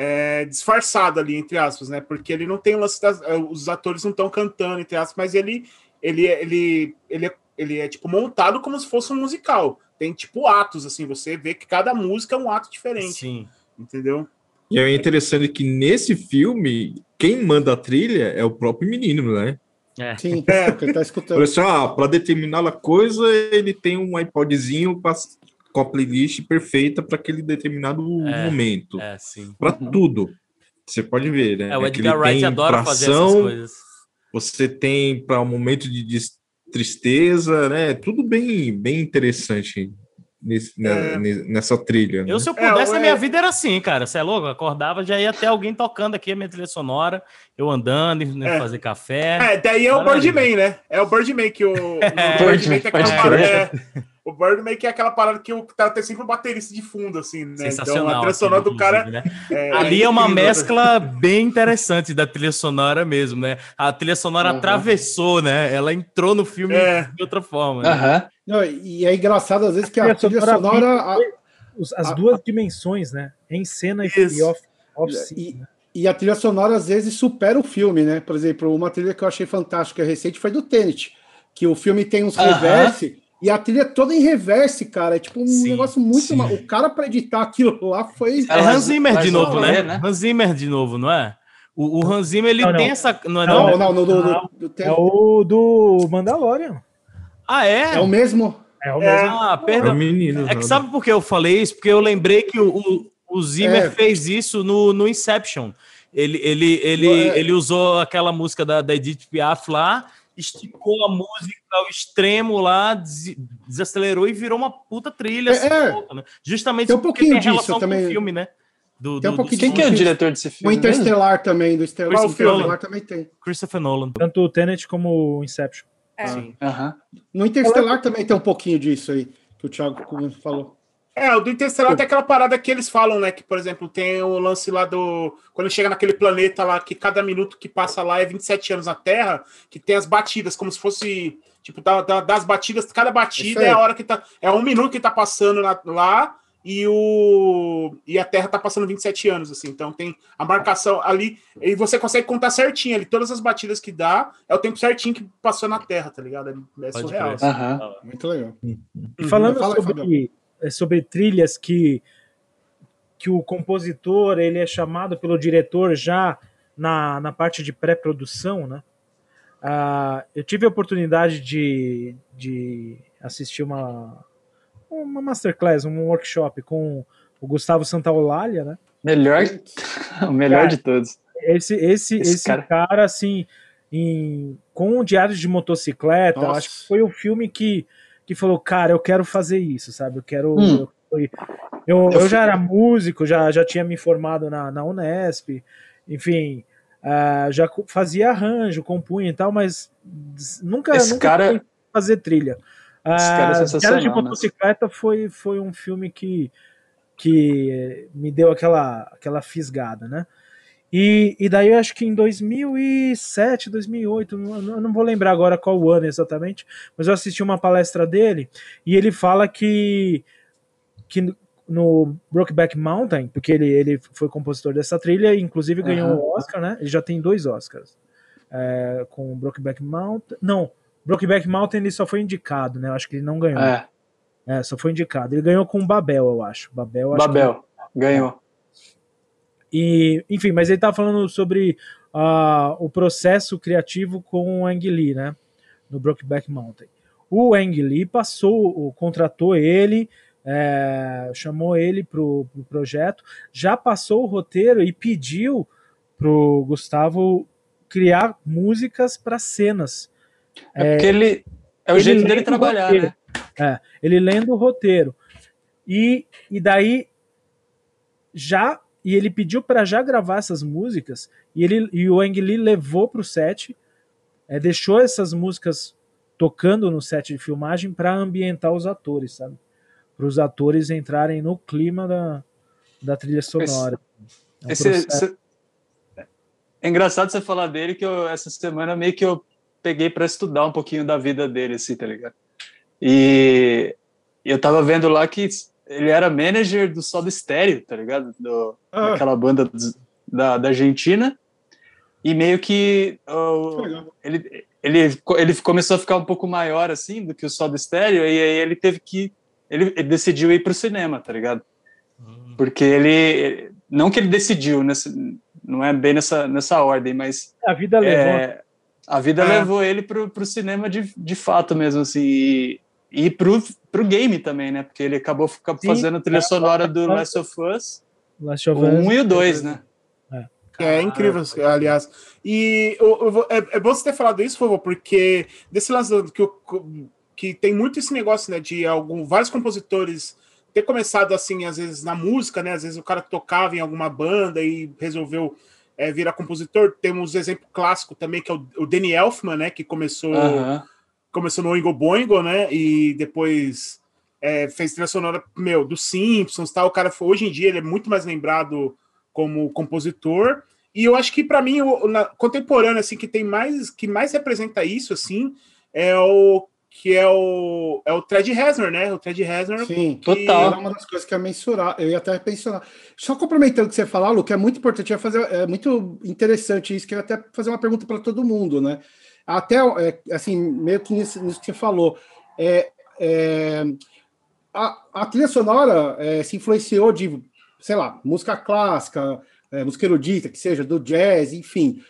é, disfarçado ali, entre aspas, né? Porque ele não tem o lance das, é, Os atores não estão cantando, entre aspas, mas ele, ele, ele, ele, é, ele é tipo montado como se fosse um musical. Tem tipo atos, assim, você vê que cada música é um ato diferente. Sim. Entendeu? E é interessante que nesse filme, quem manda a trilha é o próprio menino, né? É. Sim, é, ele tá escutando. Ah, para determinar a coisa, ele tem um iPodzinho com a playlist perfeita para aquele determinado é, momento. É, para tudo. Você pode ver, né? É, o Edgar Wright adora fazer essas coisas. Você tem para um momento de tristeza, né? Tudo bem, bem interessante nesse, né, é. nessa trilha. Né? Eu, se eu pudesse, é, minha vida era assim, cara. Você é louco? Eu acordava, já ia até alguém tocando aqui a minha trilha sonora, eu andando, né, é. fazer café. É, daí é o Birdman, né? É o Birdman que o. [LAUGHS] É, Birdman é, o Birdman que é aquela parada que o tá tem sempre um baterista de fundo, assim, né? Sensacional. Então, a trilha sonora do cara. Né? É, Ali é, uma mescla bem interessante da trilha sonora mesmo, né? A trilha sonora uhum. atravessou, né? Ela entrou no filme é. de outra forma. Né? Uhum. Não, e é engraçado, às vezes, que a, a trilha sonora. A, as duas dimensões, né? Em cena e off, off e, né? e a trilha sonora, às vezes, supera o filme, né? Por exemplo, uma trilha que eu achei fantástica recente foi do Tenet, que o filme tem uns reverse e a trilha toda em reverse, cara. É tipo um sim, negócio muito. Mal. O cara para editar aquilo lá foi. É Hans Zimmer de novo, né? né? Hans Zimmer de novo, não é? O, o Hans Zimmer ele não, tem não. essa. Não, é, não, não, não, do, do, do, é o do Mandalorian. Ah, é? É o mesmo. É o mesmo. Ah, perdão. É, menino, é que sabe por que eu falei isso? Porque eu lembrei que o, o, o Zimmer é. fez isso no, no Inception. Ele, ele, ele, é. ele usou aquela música da, da Edith Piaf lá esticou a música ao extremo lá, des desacelerou e virou uma puta trilha. É, assim, é. né? Justamente tem um pouquinho disso também. filme, né? Do, Tem um do- pouquinho Quem que é o diretor desse O filme? mesmo? Interstellar também, do. Qual O filme? Interstellar também tem. Christopher Nolan. Tanto o Tenet como o Inception. É. Sim. No Interstellar também tem um pouquinho disso aí, que o Thiago falou. É, o do Interstellar tem aquela parada que eles falam, né? Que, por exemplo, tem o lance lá do. Quando chega naquele planeta lá, que cada minuto que passa lá é 27 anos na Terra, que tem as batidas, como se fosse. Tipo, da- da- das batidas, cada batida é a hora que tá. É um minuto que tá passando na- lá e o. E a Terra tá passando 27 anos, assim. Então tem a marcação ali. E você consegue contar certinho ali. Todas as batidas que dá é o tempo certinho que passou na Terra, tá ligado? É, é surreal. crer. Aham. Muito legal. E falando Fala aí, sobre, sobre trilhas que, que o compositor ele é chamado pelo diretor já na, na parte de pré-produção, né? Ah, eu tive a oportunidade de, de assistir uma, uma masterclass, um workshop com o Gustavo Santaolalla, né? Melhor, [LAUGHS] o melhor Cara, de todos. Esse, esse, Esse esse, cara... cara- assim, em, com o Diário de Motocicleta, acho que foi o filme que, que falou, cara, eu quero fazer isso, sabe? Eu quero. Hum. Eu, eu, eu já era músico, já, já tinha me formado na, na Unesp, enfim, ah, já fazia arranjo, compunha e tal, mas nunca, Esse nunca cara- fazer trilha. Esse cara é Ah, sensacional, de né? Motocicleta foi, foi um filme que, que me deu aquela, aquela fisgada, né? E, e daí eu acho que em 2007, 2008, não- eu não vou lembrar agora qual o ano exatamente, mas eu assisti uma palestra dele e ele fala que, que no Brokeback Mountain, porque ele, ele foi compositor dessa trilha, inclusive ganhou Aham. o Oscar, né? Ele já tem dois Oscars é, com o Brokeback Mountain. Não, Brokeback Mountain ele só foi indicado, né? Eu acho que ele não ganhou. É, É, só foi indicado. Ele ganhou com o Babel, eu acho. Babel, acho que- Babel. Ganhou. E, enfim, mas ele tá falando sobre ah, o processo criativo com o Ang Lee, né? No Brokeback Mountain. O Ang Lee passou, o- contratou ele, é, chamou ele pro, pro projeto, já passou o roteiro e pediu pro Gustavo criar músicas para cenas. É, porque ele. É o ele jeito dele o trabalhar, né? É, ele lendo o roteiro. E, e daí já e ele pediu para já gravar essas músicas e ele e o Ang Lee levou pro set, é, deixou essas músicas tocando no set de filmagem para ambientar os atores, sabe? Para os atores entrarem no clima da, da trilha sonora. É um Esse- esse- É engraçado você falar dele, que eu, essa semana meio que eu peguei para estudar um pouquinho da vida dele, assim, tá ligado? E eu tava vendo lá que ele era manager do Soda Stereo, tá ligado? Do, Ah. Daquela banda da, da Argentina. E meio que ele, ele, ele começou a ficar um pouco maior, assim, do que o Soda Stereo, e aí ele teve que. Ele, ele decidiu ir pro cinema, tá ligado? Porque ele. Não que ele decidiu, nessa, não é bem nessa, nessa ordem, mas a vida levou. é, a vida É. levou ele pro, pro cinema de, de fato mesmo, assim, e, e pro, pro game também, né? Porque ele acabou fazendo a trilha sonora do é. Last of Us, Last o of Us. 1 e o 2, né? É incrível, aliás. E eu- eu vou- é, é bom você ter falado isso, por favor, porque desse lance do- que, eu- que tem muito esse negócio, né, de algum, vários compositores ter começado assim, às vezes na música, né, às vezes o cara tocava em alguma banda e resolveu é, virar compositor. Temos um exemplo clássico também, que é o, o Danny Elfman, né, que começou Aham. Começou no Oingo Boingo, né? E depois é, fez trilha sonora, meu, dos Simpsons, tal. O cara, foi- hoje em dia, ele é muito mais lembrado como compositor. E eu acho que, para mim, o na, contemporâneo, assim, que tem mais, que mais representa isso, assim, é o que é o, é o Ted Reznor, né? O Ted Reznor. Sim, que- Total. É uma das coisas que eu ia mensurar, eu ia até mencionar. Só complementando o que você falou, Lu, que é muito importante, ia fazer, é muito interessante isso, que eu ia até fazer uma pergunta para todo mundo, né? Até, é, assim, meio que nisso, nisso que você falou, é, é, a, a trilha sonora é, se influenciou de, sei lá, música clássica, é, música erudita, que seja, do jazz, enfim.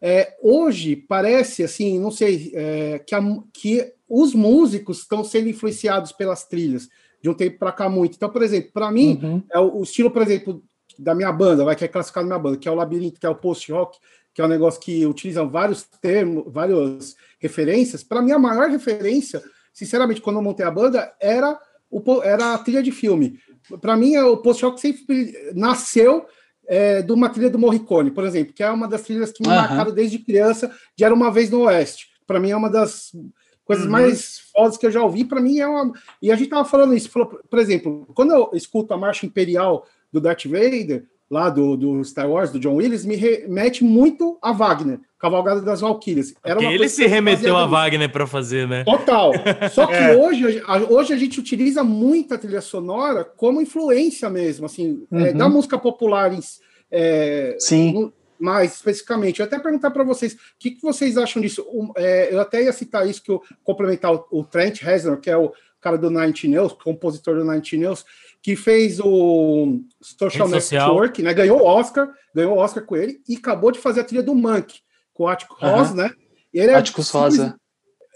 É, hoje parece assim, não sei, que, a, que os músicos estão sendo influenciados pelas trilhas de um tempo para cá muito. Então, por exemplo, para mim, Uhum. é o, o estilo, por exemplo, da minha banda, vai que é classificado na minha banda, que é o labirinto, que é o post-rock, que é um negócio que utiliza vários termos, várias referências. Para mim, a maior referência, sinceramente, quando eu montei a banda, era, o, era a trilha de filme. para mim, o post-rock sempre nasceu é, de uma trilha do Morricone, por exemplo, que é uma das trilhas que me uhum. marcaram desde criança, de Era Uma Vez no Oeste. Para mim é uma das coisas uhum. mais fodas que eu já ouvi. Para mim é uma. E a gente tava falando isso, falou, por exemplo, quando eu escuto a marcha imperial do Darth Vader, lá do, do Star Wars, do John Williams, me remete muito a Wagner, Cavalgada das Valquírias. Era ele se remeteu a Wagner para fazer, né? Total. Só [LAUGHS] que é. hoje, hoje a gente utiliza muita trilha sonora como influência mesmo, assim, é, uhum. é, da música popular. É, Sim. No, mais especificamente. Eu até perguntar para vocês, o que, que, vocês acham disso? Um, é, eu até ia citar isso, que eu complementar o, o Trent Reznor, que é o cara do Nine Nails, compositor do Nine Nails, que fez o Social Network, né? Ganhou o Oscar, ganhou o Oscar com ele e acabou de fazer a trilha do Monk, com o Atticus uhum. Rosa, né? Ele é, Atticus Rosa.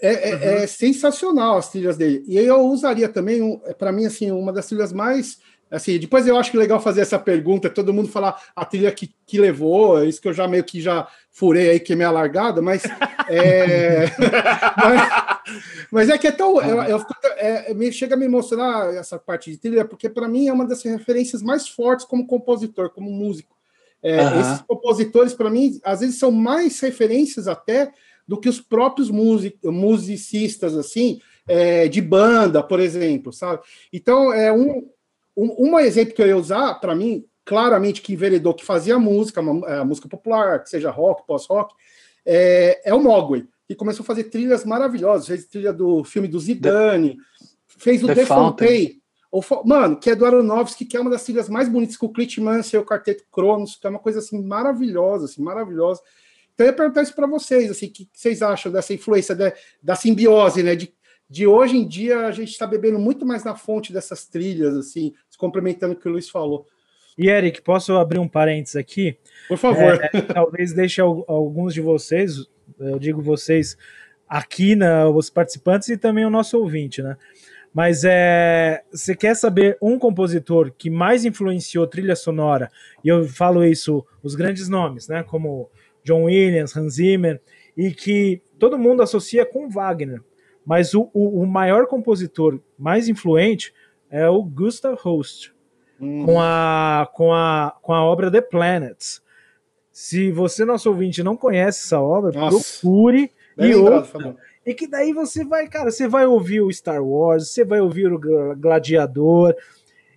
É, é, uhum. é, sensacional as trilhas dele. E eu usaria também, um, para mim, assim, uma das trilhas mais Assim, depois eu acho que é legal fazer essa pergunta, todo mundo falar a trilha que, que levou, é isso que eu já meio que já furei aí, que é minha largada, mas, é, [LAUGHS] mas, mas, é que é tão. Eu, eu é, me, chega a me emocionar essa parte de trilha, porque para mim é uma das referências mais fortes como compositor, como músico. É, uhum. Esses compositores, para mim, às vezes são mais referências até do que os próprios music, musicistas, assim, é, de banda, por exemplo, sabe? Então, é um, um, um exemplo que eu ia usar, para mim, claramente que enveredou, que fazia música, uma, é, música popular, que seja rock, pós-rock, é, é, o Mogwai, que começou a fazer trilhas maravilhosas, fez trilha do filme do Zidane, fez o The, The Fountain, mano, que é do Aronofsky, que é uma das trilhas mais bonitas com o Clint Mansell, o Quarteto Cronos, que é uma coisa assim maravilhosa, assim, maravilhosa. Então eu ia perguntar isso para vocês, assim, o que vocês acham dessa influência de, da simbiose, né, de de hoje em dia a gente está bebendo muito mais na fonte dessas trilhas, assim, se complementando o que o Luiz falou. E Eric, posso abrir um parênteses aqui? Por favor. É, talvez deixe alguns de vocês, eu digo vocês aqui, né, os participantes e também o nosso ouvinte, né? Mas é, você quer saber um compositor que mais influenciou trilha sonora? E eu falo isso, os grandes nomes, né? Como John Williams, Hans Zimmer, e que todo mundo associa com Wagner. Mas o, o, o maior compositor mais influente é o Gustav Holst, hum. com, a, com, a, com a obra The Planets. Se você, nosso ouvinte, não conhece essa obra, Nossa. procure Bem e ouça. E que daí você vai, cara, você vai ouvir o Star Wars, você vai ouvir o Gladiador.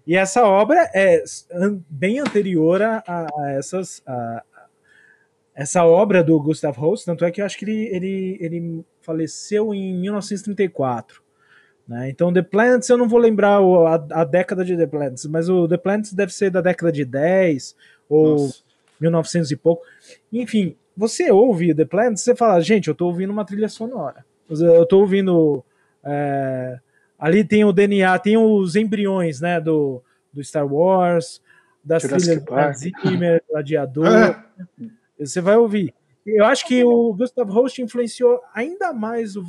E essa obra é bem anterior a, a essas, a, essa obra do Gustav Holst, tanto é que eu acho que ele, ele, ele faleceu em 1934. Né? Então, The Plants, eu não vou lembrar a, a, década de The Plants, mas o The Plants deve ser da década de 10 ou Nossa. 1900 e pouco. Enfim, você ouve The Plants, você fala, gente, eu estou ouvindo uma trilha sonora. Eu estou ouvindo. É, ali tem o DNA, tem os embriões né, do, do Star Wars, das Jurassic trilhas do Zimmer, [LAUGHS] Gladiador. Ah. [LAUGHS] Você vai ouvir. Eu acho que o Gustav Holst influenciou ainda mais o,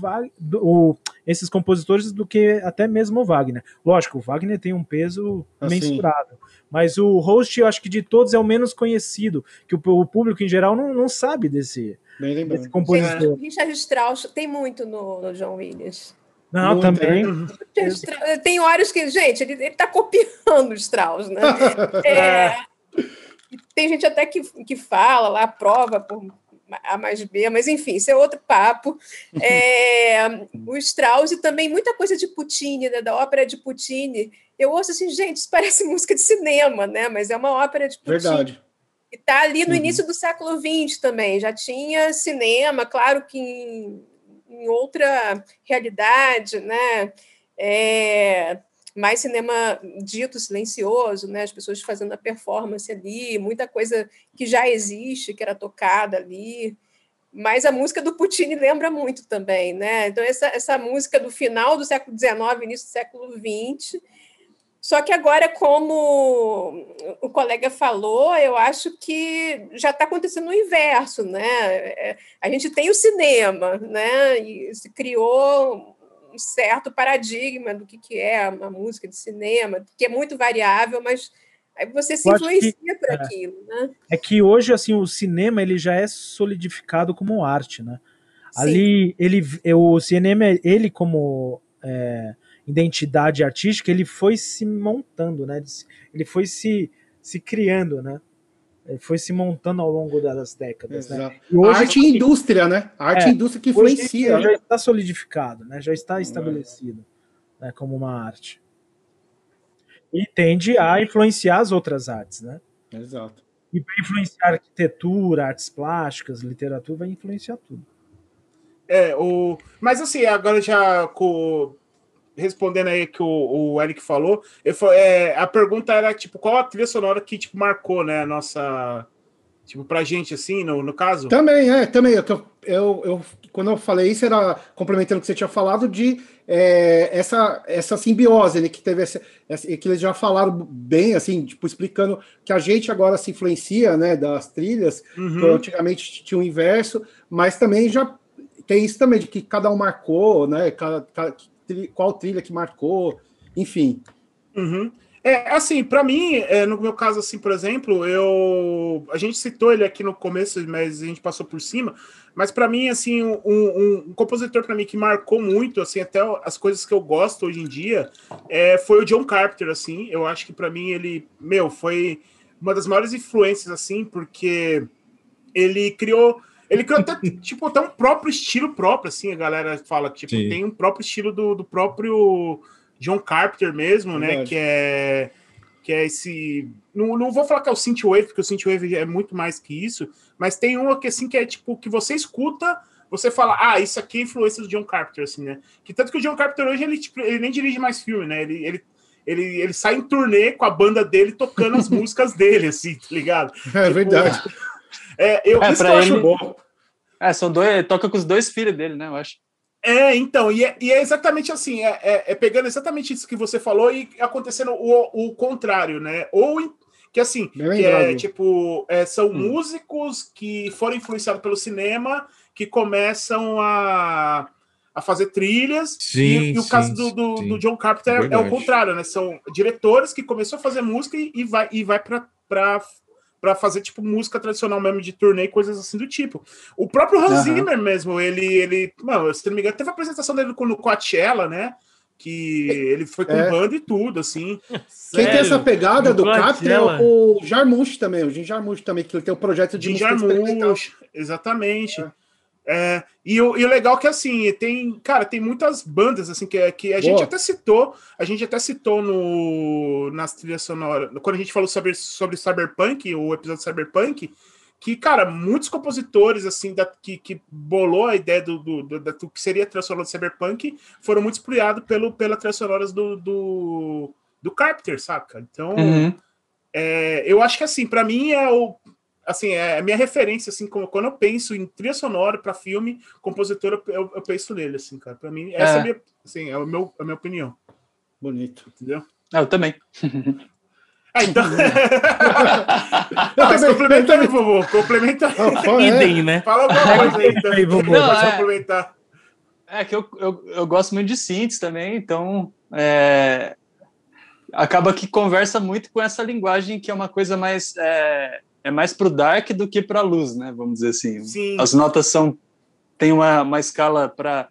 o, esses compositores do que até mesmo o Wagner. Lógico, o Wagner tem um peso assim. mensurável, mas o Holst, eu acho que de todos é o menos conhecido, que o, o público em geral não, não sabe desse, desse compositor. Gente, Richard Strauss tem muito no, no John Williams. Não, Muito também. Tem horas que, gente, ele, ele tá copiando o Strauss, né? [LAUGHS] é, tem gente até que, que fala lá, prova por A mais B, mas enfim, isso é outro papo. É, [LAUGHS] o Strauss e também muita coisa de Puccini, né, da ópera de Puccini. Eu ouço assim, gente, isso parece [LAUGHS] música de cinema, né? Mas é uma ópera de Puccini. Verdade. E está ali no uhum. início do século XX também. Já tinha cinema, claro que em, em outra realidade, né? É, mais cinema dito silencioso, né? As pessoas fazendo a performance ali, muita coisa que já existe, que era tocada ali. Mas a música do Puccini lembra muito também, né? Então, essa, essa música do final do século XIX, início do século XX. Só que agora, como o colega falou, eu acho que já está acontecendo o inverso, né? É, a gente tem o cinema, né? E se criou um certo paradigma do que, que é uma música de cinema, que é muito variável, mas aí você se influencia que, por é, aquilo, né? É que hoje assim o cinema ele já é solidificado como arte, né? Sim. Ali ele o cinema ele como é, identidade artística, ele foi se montando, né? Ele foi se, se criando, né? Foi se montando ao longo das décadas, né? Exato. né? E hoje, arte e indústria, né? A arte é, e indústria que influencia. Já está solidificado, né? Já está estabelecido né? como uma arte. E tende a influenciar as outras artes, né? Exato. E vai influenciar arquitetura, artes plásticas, literatura, vai influenciar tudo. É, o... mas assim, agora já com... respondendo aí que o, o Eric falou, eu, é, a pergunta era, tipo, qual a trilha sonora que, tipo, marcou, né, a nossa... Tipo, pra gente, assim, no, no caso? Também, é, também. Eu, eu, eu, quando eu falei isso, era complementando o que você tinha falado de é, essa, essa simbiose, né, que teve essa, essa, que eles já falaram bem, assim, tipo, explicando que a gente agora se influencia, né, das trilhas, uhum. antigamente tinha o inverso, mas também já tem isso também, de que cada um marcou, né? Cada, cada, qual trilha que marcou, enfim. Uhum. É, assim, para mim, é, no meu caso, assim, por exemplo, eu. A gente citou ele aqui no começo, mas a gente passou por cima. Mas para mim, assim, um, um, um compositor para mim que marcou muito, assim, até as coisas que eu gosto hoje em dia, é, foi o John Carpenter, assim. Eu acho que para mim ele, meu, foi uma das maiores influências, assim, porque ele criou ele criou até, tipo, até um próprio estilo próprio, assim, a galera fala, tipo, Sim. tem um próprio estilo do, do próprio John Carpenter mesmo, né, que é que é esse, não, não vou falar que é o synthwave, porque o synthwave é muito mais que isso, mas tem um que assim que é tipo que você escuta, você fala, ah, isso aqui é influência do John Carpenter, assim, né? Que tanto que o John Carpenter hoje ele, tipo, ele nem dirige mais filme, né? Ele, ele ele, ele sai em turnê com a banda dele tocando as [LAUGHS] músicas dele, assim, tá ligado? É tipo, verdade. [LAUGHS] É, eu, é, isso que eu acho bom. É, são dois, ele toca com os dois filhos dele, né? Eu acho. É, então, e é, e é exatamente assim, é, é, é, pegando exatamente isso que você falou e acontecendo o, o contrário, né? Ou que assim, que é tipo, é, são hum. músicos que foram influenciados pelo cinema que começam a, a fazer trilhas. Sim, e, e o sim, caso do, do, do John Carpenter é, o contrário, né? São diretores que começou a fazer música e, e vai, e vai para para fazer tipo música tradicional mesmo de turnê e coisas assim do tipo. O próprio Hans uhum. Zimmer mesmo, ele ele, mano, se não me engano, teve a apresentação dele no Coachella, né? Que ele foi com é. banda e tudo, assim. Quem Sério? tem essa pegada do Capri é o Jarmusch também, o Jim Jarmusch também, que ele tem o um projeto de Jim Jarmusch, exatamente. É. É, e, o, e o legal é que assim, tem, cara, tem muitas bandas assim que, que a Boa. gente até citou, a gente até citou no nas trilhas sonoras, quando a gente falou sobre, sobre Cyberpunk, o episódio Cyberpunk, que, cara, muitos compositores assim da, que, que bolou a ideia do, do, do, do que seria a trilha sonora do Cyberpunk foram muito inspirados pelo, pela trilha sonora do, do, do Carpenter, saca? Então, uhum. é, eu acho que assim, para mim é o assim, é a minha referência, assim, quando eu penso em trilha sonora para filme, compositor, eu, eu, penso nele, assim, cara. Para mim, essa é. é, a minha, assim, é o meu, a minha opinião. Bonito. Entendeu? Ah, eu também. Ah, então. não, [LAUGHS] [LAUGHS] mas complementa aí, vovô. Complementa aí. Idem, né? Fala alguma coisa aí, então. [LAUGHS] aí vovô. Não, é... complementar. É que eu, eu, eu gosto muito de synths também, então é, acaba que conversa muito com essa linguagem que é uma coisa mais é, é mais pro dark do que para luz, né? Vamos dizer assim. Sim. As notas são tem uma, uma escala para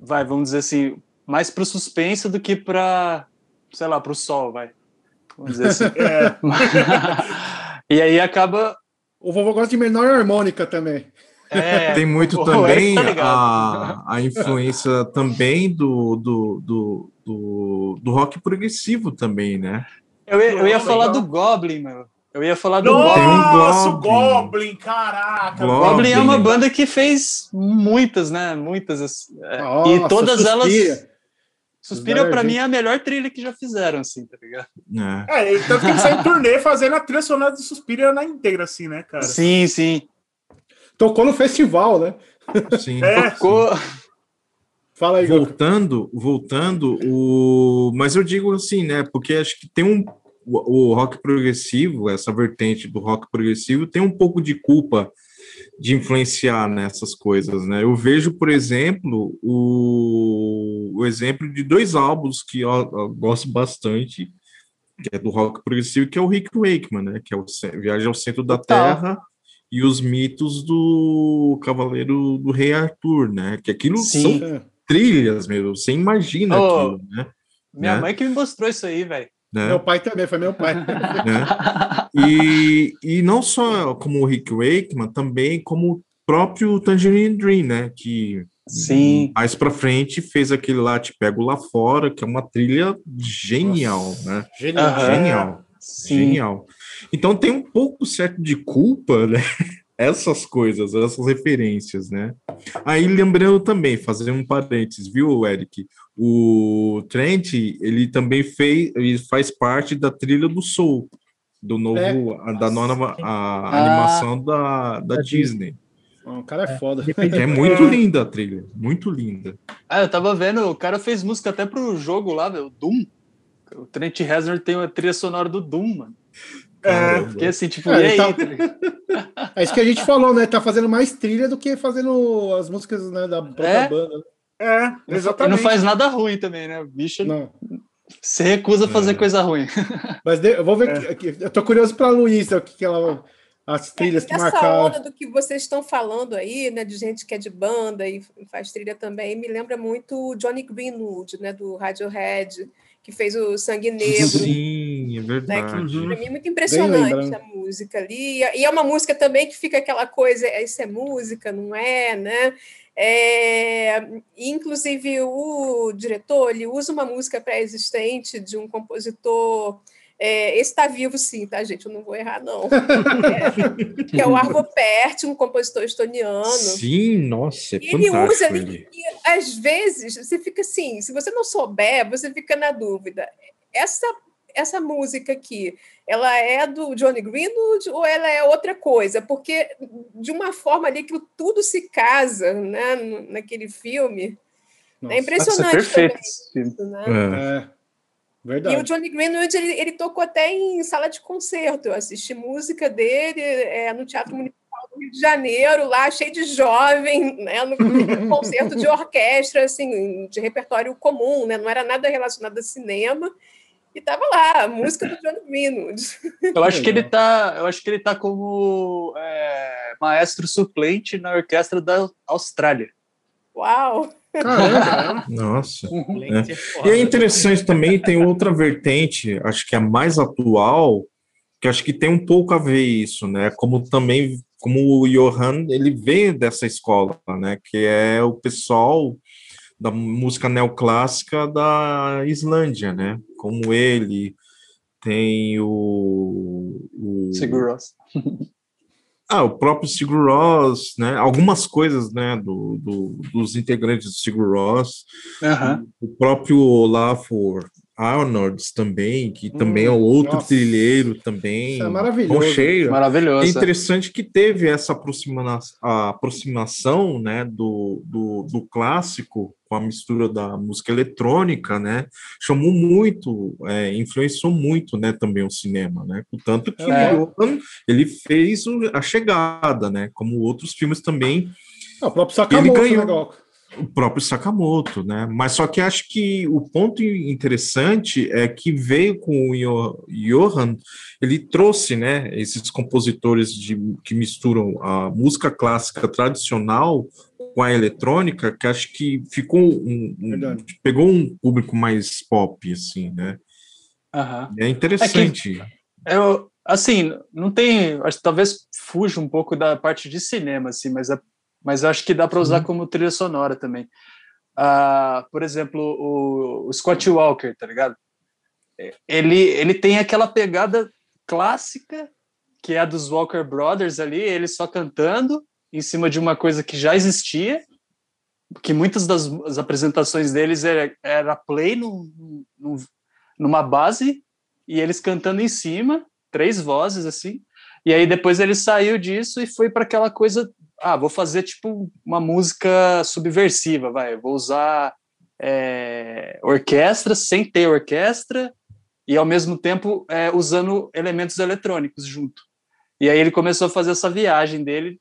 vai, vamos dizer assim, mais para o suspense do que para, sei lá, para o sol, vai. Vamos dizer assim. [LAUGHS] é. [LAUGHS] e aí acaba o vovô gosta de menor harmônica também. É, tem muito também tá a, a influência também do, do, do, do, do rock progressivo também, né? Eu ia, eu ia falar do Goblin, meu. Eu ia falar do Nossa, Goblin. Goblin, caraca. Goblin. Goblin é uma banda que fez muitas, né? Muitas. É, Nossa, e todas suspira. elas. Suspira para mim é a melhor trilha que já fizeram, assim, tá ligado? É, é tanto que ele saiu em turnê fazendo a trilha sonora de Suspira na íntegra, assim, né, cara? Sim, sim. Tocou no festival, né? Sim. É, Tocou. Fala aí, voltando, voltando, o... mas eu digo assim, né? Porque acho que tem um, o, rock progressivo, essa vertente do rock progressivo, tem um pouco de culpa de influenciar nessas coisas, né? Eu vejo, por exemplo, o, o exemplo de dois álbuns que eu, eu, gosto bastante, que é do rock progressivo, que é o Rick Wakeman, né? Que é o Viagem ao Centro da Terra e os mitos do Cavaleiro do Rei Arthur, né? Que aquilo Sim. são trilhas, meu. Você imagina oh, aquilo, né? Minha né? mãe que me mostrou isso aí, velho. Né? Meu pai também, foi meu pai. [LAUGHS] né? e, e não só como o Rick Wakeman, também como o próprio Tangerine Dream, né? Que Sim. mais pra frente fez aquele lá, Te Pego Lá Fora, que é uma trilha genial, Nossa. né? Genial. Uhum. Genial. Sim. Genial. Então tem um pouco certo de culpa, [LAUGHS] né? Essas coisas, essas referências, né? Aí lembrando também, fazer um parênteses, viu, Eric? O Trent, ele também fez, ele faz parte da trilha do Soul, do novo, é. da nova a, ah. animação da, da Disney. O cara é, é foda. É muito linda a trilha, muito linda. Ah, eu tava vendo, o cara fez música até pro jogo lá, o Doom. O Trent Reznor tem uma trilha sonora do Doom, mano. É, porque assim, tipo, é, tá... é isso que a gente falou, né? Tá fazendo mais trilha do que fazendo as músicas né, da própria é? banda. É, exatamente. E não faz nada ruim também, né? O bicho não. se recusa a fazer é. coisa ruim. [LAUGHS] Mas eu vou ver. É. Eu tô curioso pra Luísa, o que, que ela as trilhas é, que marcaram. Essa onda do que vocês estão falando aí, né, de gente que é de banda e faz trilha também, me lembra muito Johnny Greenwood, né, do Radiohead, que fez o Sangue Negro. Sim, é verdade. Né, que, uhum. Para mim é muito impressionante a música ali. E é uma música também que fica aquela coisa, isso é música, não é, né? É, inclusive, o diretor ele usa uma música pré-existente de um compositor é, esse está vivo, sim, tá, gente? Eu não vou errar, não. É, [LAUGHS] que é o Arvo Pärt, um compositor estoniano. Sim, nossa, é e ele usa ali, e, às vezes, você fica assim, se você não souber, você fica na dúvida. Essa, essa música aqui, ela é do Johnny Greenwood ou ela é outra coisa? Porque, de uma forma ali que tudo se casa, né, naquele filme, é nossa. é impressionante. Nossa, perfeito. Também, isso, né? é. Verdade. E o Johnny Greenwood, ele, ele, tocou até em sala de concerto. Eu assisti música dele é, no Teatro Municipal do Rio de Janeiro, lá cheio de jovem, né, no [LAUGHS] concerto de orquestra, assim, de repertório comum, né, não era nada relacionado a cinema. E tava lá, a música do Johnny Greenwood. [LAUGHS] Eu acho que ele tá, eu acho que ele tá como é, maestro suplente na orquestra da Austrália. Uau! Caramba! [LAUGHS] Nossa. É. E é interessante também, tem outra vertente, acho que é a mais atual, que acho que tem um pouco a ver isso, né? Como também, como o Johan, ele veio dessa escola, né? Que é o pessoal da música neoclássica da Islândia, né? Como ele, tem o... o... Sigur [LAUGHS] Ah, o próprio Sigur Ross, né? Algumas coisas, né, do, do dos integrantes do Sigur Ross. Uhum. O próprio Olafur Arnolds também, que hum, também é outro nossa. trilheiro também. Isso é maravilhoso. Maravilhoso. É interessante que teve essa aproxima aproximação, né, do, do, do clássico com a mistura da música eletrônica, né, chamou muito, é, influenciou muito, né, também o cinema, né, tanto que é. ele fez a chegada, né, como outros filmes também. É, o próprio Sakamoto, ele ganhou, né, o próprio Sakamoto, né, mas só que acho que o ponto interessante é que veio com o Johan, ele trouxe, né, esses compositores de, que misturam a música clássica tradicional com a eletrônica, que acho que ficou um, um pegou um público mais pop, assim, né? Uhum. É interessante. É eu, assim, não tem, acho que talvez fuja um pouco da parte de cinema, assim, mas, a, mas acho que dá para usar como trilha sonora também. Uh, por exemplo, o, o Scott Walker, tá ligado? Ele, ele tem aquela pegada clássica que é a dos Walker Brothers ali, ele só cantando, em cima de uma coisa que já existia, que muitas das apresentações deles era, era play no, no, numa base e eles cantando em cima, três vozes assim. E aí depois ele saiu disso e foi para aquela coisa, ah, vou fazer tipo uma música subversiva, vai, vou usar é, orquestra sem ter orquestra e ao mesmo tempo é, usando elementos eletrônicos junto. E aí ele começou a fazer essa viagem dele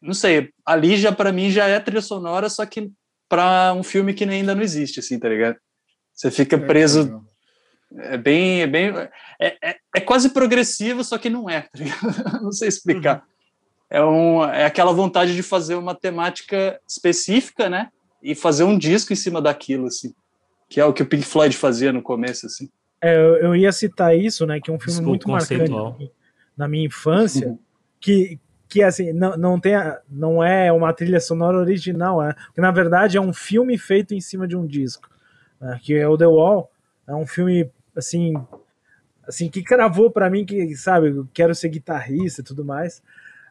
não sei, ali já para mim já é trilha sonora, só que para um filme que ainda não existe, assim, tá ligado? Você fica é, preso. É, é bem, é bem, é, é, é, quase progressivo, só que não é, tá [LAUGHS] não sei explicar. Uhum. É, um, é aquela vontade de fazer uma temática específica, né? e fazer um disco em cima daquilo, assim. Que é o que o Pink Floyd fazia no começo, assim. É, eu, eu ia citar isso, né? Que é um filme muito marcante na minha infância, uhum. que, que assim, não, não, tem a, não é uma trilha sonora original, é, que na verdade é um filme feito em cima de um disco, né, que é o The Wall, é um filme assim, assim que cravou para mim que, sabe, eu quero ser guitarrista e tudo mais.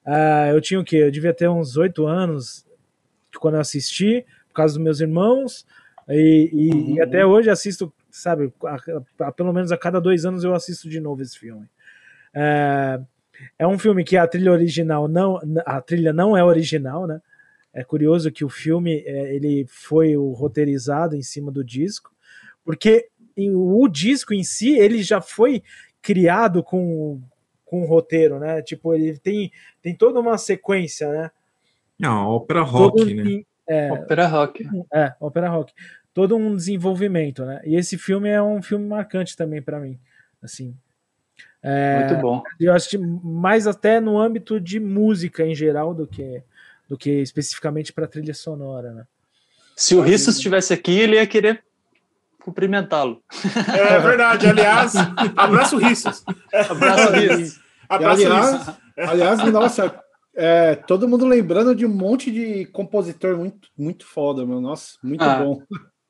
Uh, eu tinha o quê? Eu devia ter uns oito anos quando eu assisti, por causa dos meus irmãos, e, e, uhum. e até hoje assisto, sabe, a, a, pelo menos a cada dois anos eu assisto de novo esse filme. É, é um filme que a trilha original não, a trilha não é original, né? É curioso que o filme é, ele foi roteirizado em cima do disco, porque o disco em si ele já foi criado com com o roteiro, né? Tipo ele tem tem toda uma sequência, né? Não, ópera rock, Todo, né? É, ópera rock. É, ópera rock. Todo um desenvolvimento, né? E esse filme é um filme marcante também para mim, assim. É, Muito bom. Eu acho que mais até no âmbito de música em geral do que, do que especificamente para trilha sonora, né? Se o Rissos estivesse aqui, ele ia querer cumprimentá-lo. É, é verdade. Aliás, abraço Rissos. Abraço [LAUGHS] Rissos. Abraço aliás, aliás, nossa, é, todo mundo lembrando de um monte de compositor muito, muito foda, meu. Nossa, muito ah. bom.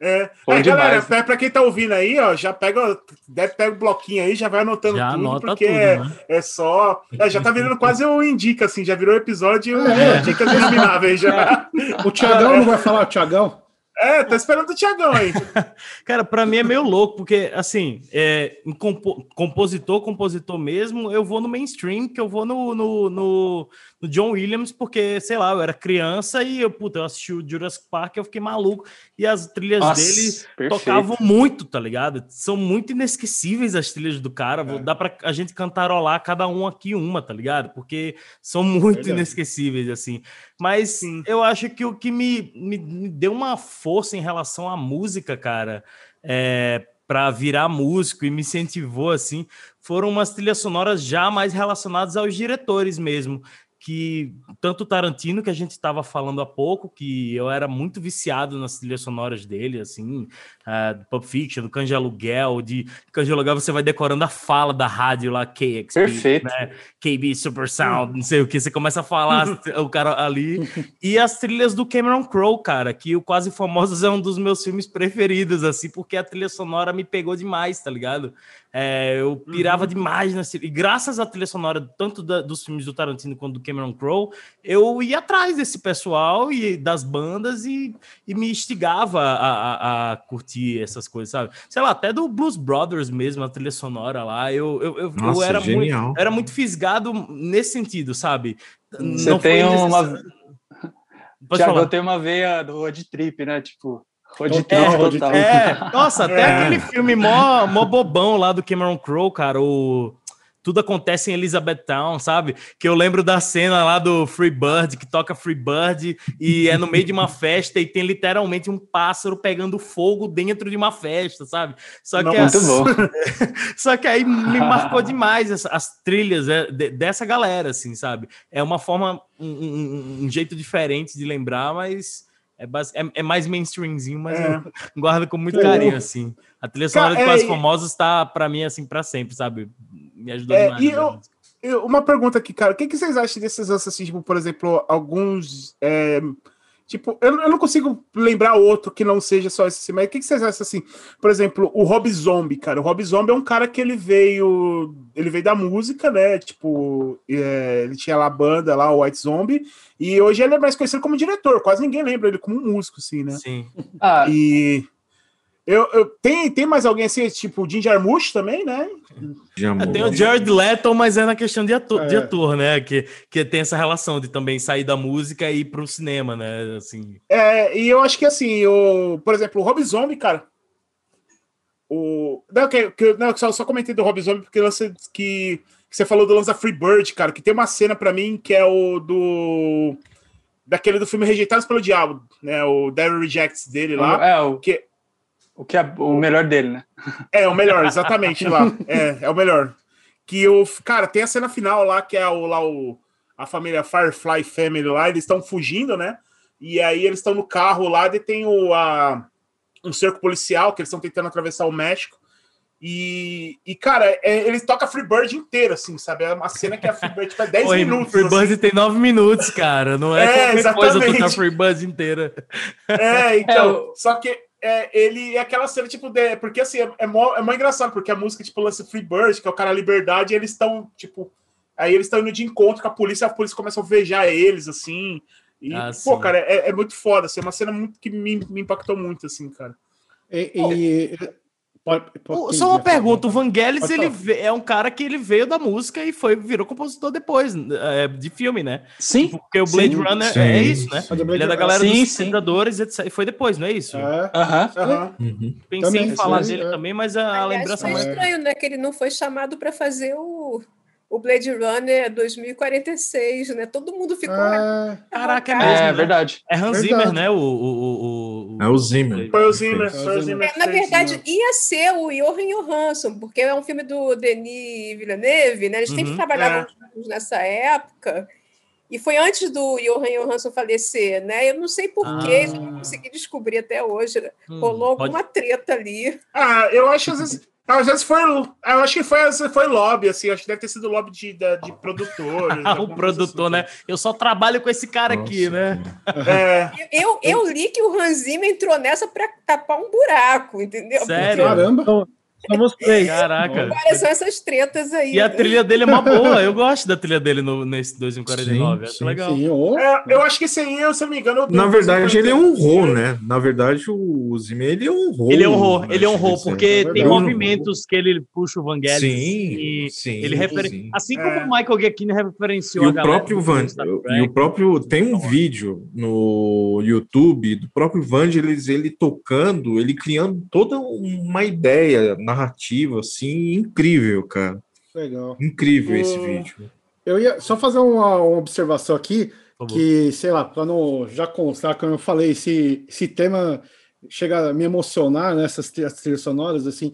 É, é galera, né? para quem tá ouvindo aí, ó, já pega, deve pegar o bloquinho aí, já vai anotando já tudo, porque tudo, é, né? é, só. É, já tá virando quase um indica, assim, já virou episódio é. dicas elimináveis já. O Tiagão não vai falar, o Tiagão? É, tá esperando o Tiagão aí. [LAUGHS] Cara, para mim é meio louco, porque, assim, é, compo compositor, compositor mesmo, eu vou no mainstream, que eu vou no, no, no, no, John Williams, porque, sei lá, eu era criança e eu, puta, eu assisti o Jurassic Park eu fiquei maluco. E as trilhas Nossa, dele perfeito. tocavam muito, tá ligado? São muito inesquecíveis as trilhas do cara. É. Dá pra a gente cantarolar cada um aqui uma, tá ligado? Porque são [LAUGHS] muito inesquecíveis, assim. Mas Sim. eu acho que o que me, me, me deu uma força em relação à música, cara, é, para virar músico e me incentivou assim, foram umas trilhas sonoras já mais relacionadas aos diretores mesmo que tanto Tarantino que a gente estava falando há pouco, que eu era muito viciado nas trilhas sonoras dele, assim, uh, do Pulp Fiction, do de Aluguel, de de Aluguel você vai decorando a fala da rádio lá, Perfeito. Né? KB Super Sound, não sei o que, você começa a falar [LAUGHS] o cara ali, e as trilhas do Cameron Crowe, cara, que o Quase Famosos é um dos meus filmes preferidos, assim, porque a trilha sonora me pegou demais, tá ligado? É, eu pirava uhum. demais nessa. E graças à trilha sonora, tanto da, dos filmes do Tarantino quanto do Cameron Crowe, eu ia atrás desse pessoal e das bandas e, e me instigava a, a, a, curtir essas coisas, sabe? Sei lá, até do Blues Brothers mesmo, a trilha sonora lá. Eu, eu, eu, Nossa, eu era, muito, era muito fisgado nesse sentido, sabe? Você Não tem uma. [LAUGHS] Tiago, eu tenho uma veia do road trip, né? Tipo, Road total. É, nossa, até é. aquele filme mó, mó bobão lá do Cameron Crowe, cara, o tudo acontece em Elizabethtown, sabe? Que eu lembro da cena lá do Free Bird, que toca Free Bird e é no meio de uma festa e tem literalmente um pássaro pegando fogo dentro de uma festa, sabe? Só que, as... bom. [LAUGHS] Só que aí me marcou demais as, as trilhas é, dessa galera, assim, sabe? É uma forma, um, um, um jeito diferente de lembrar, mas é, base... é, é, mais mainstreamzinho, mas é. eu guardo com muito carinho, assim. A trilha sonora de Quase é, Famosos está, para mim, assim, para sempre, sabe? Me ajudou é, demais. E eu, eu, uma pergunta aqui, cara. O que, que vocês acham desses assim, tipo, por exemplo, alguns... É, tipo, eu, eu não consigo lembrar outro que não seja só esse, mas o que, que vocês acham, assim? Por exemplo, o Rob Zombie, cara. O Rob Zombie é um cara que ele veio... Ele veio da música, né? Tipo, é, ele tinha lá a banda, lá, o White Zombie, e hoje ele é mais conhecido como diretor, quase ninguém lembra ele como um músico, assim, né? Sim. Ah. E. Eu, eu, tem, tem mais alguém assim, tipo o Jim Jarmusch também, né? É, tem o Jared Leto, mas é na questão de ator, é. de ator, né? Que, que tem essa relação de também sair da música e ir pro cinema, né? Assim. É, e eu acho que assim, o, por exemplo, o Rob Zombie, cara. O, não, que, que, não, só, só comentei do Rob Zombie porque lance que que você falou do lance da Free Bird, cara, que tem uma cena para mim que é o do. Daquele do filme Rejeitados pelo Diabo, né? O Devil Rejects dele lá. É, o que. O que é o melhor dele, né? É, o melhor, exatamente lá. [LAUGHS] É, é o melhor. Que o. Cara, tem a cena final lá, que é o, lá o, a família Firefly Family lá, eles estão fugindo, né? E aí eles estão no carro lá e tem o, a, um cerco policial que eles estão tentando atravessar o México. E, e cara, é, ele toca Freebird inteiro, assim, sabe? É uma cena que a Freebird faz 10 Oi, minutos. Freebird assim. tem 9 minutos, cara. Não é, é exatamente. coisa tocar Freebird inteira. [LAUGHS] É, então. É, só que é, ele é aquela cena, tipo, de, porque assim, é, é, mó, é mó engraçado, porque a música, tipo, lança Freebird, que é o cara Liberdade, e eles estão, tipo, aí eles estão indo de encontro com a polícia, a polícia começa a vejar eles, assim. E, ah, pô, sim. cara, é, é, muito foda, assim, é uma cena muito que me, me impactou muito, assim, cara. E, e Pode, pode, Só uma pergunta, o Vangelis ele é um cara que ele veio da música e foi virou compositor depois é, de filme, né? Sim. Tipo, porque o Blade sim, Runner sim. é isso, né? Ele é da galera sim, dos Predadores e foi depois, não é isso? É. Aham. Uh -huh. uhum. Pensei também, em falar dele é. também, mas a, a Aliás, lembrança mais... estranho, né? Que ele não foi chamado para fazer o o Blade Runner 2046, né? Todo mundo ficou. Ah, caraca, é, mesmo, é né? verdade. É Hans verdade. Zimmer, né? O, o, o, É o Zimmer. Foi o Zimmer. Foi o Zimmer. É, na verdade, ia ser o Johan Johansson, porque é um filme do Denis Villeneuve, né? Eles uhum, sempre trabalhavam é. nessa época. E foi antes do Johan Johansson falecer, né? Eu não sei porquê, ah. não consegui descobrir até hoje. Hum, Rolou alguma pode... treta ali. Ah, eu acho às vezes às vezes foi. Eu acho que foi, foi lobby, assim. Acho que deve ter sido lobby de, de, de [LAUGHS] produtor. o produtor, assim. né? Eu só trabalho com esse cara Nossa. aqui, né? É. Eu, eu li que o Hans Zimmer entrou nessa para tapar um buraco, entendeu? Sério? Porque... Caramba! Somos três. Caraca. Agora são essas tretas aí. E a trilha dele é uma [LAUGHS] boa. Eu gosto da trilha dele no, nesse 2049. Sim, acho sim, legal. Sim. É, eu acho que esse aí, se eu não me engano. Na verdade, ele honrou, né? Na verdade, o Zimmer ele honrou. Ele honrou, ele honrou, porque é tem movimentos que ele puxa o Vangelis. Sim. E sim, ele refer... sim. Assim como é. o Michael Giacchino referenciou e o próprio Van... E o próprio. Tem um vídeo no YouTube do próprio Vangelis, ele tocando, ele criando toda uma ideia narrativa, assim, incrível, cara. Legal. Incrível esse vídeo. Eu ia só fazer uma, uma observação aqui, que, sei lá, para não já constar, como eu falei, esse, esse tema chega a me emocionar nessas né, trilhas sonoras, assim,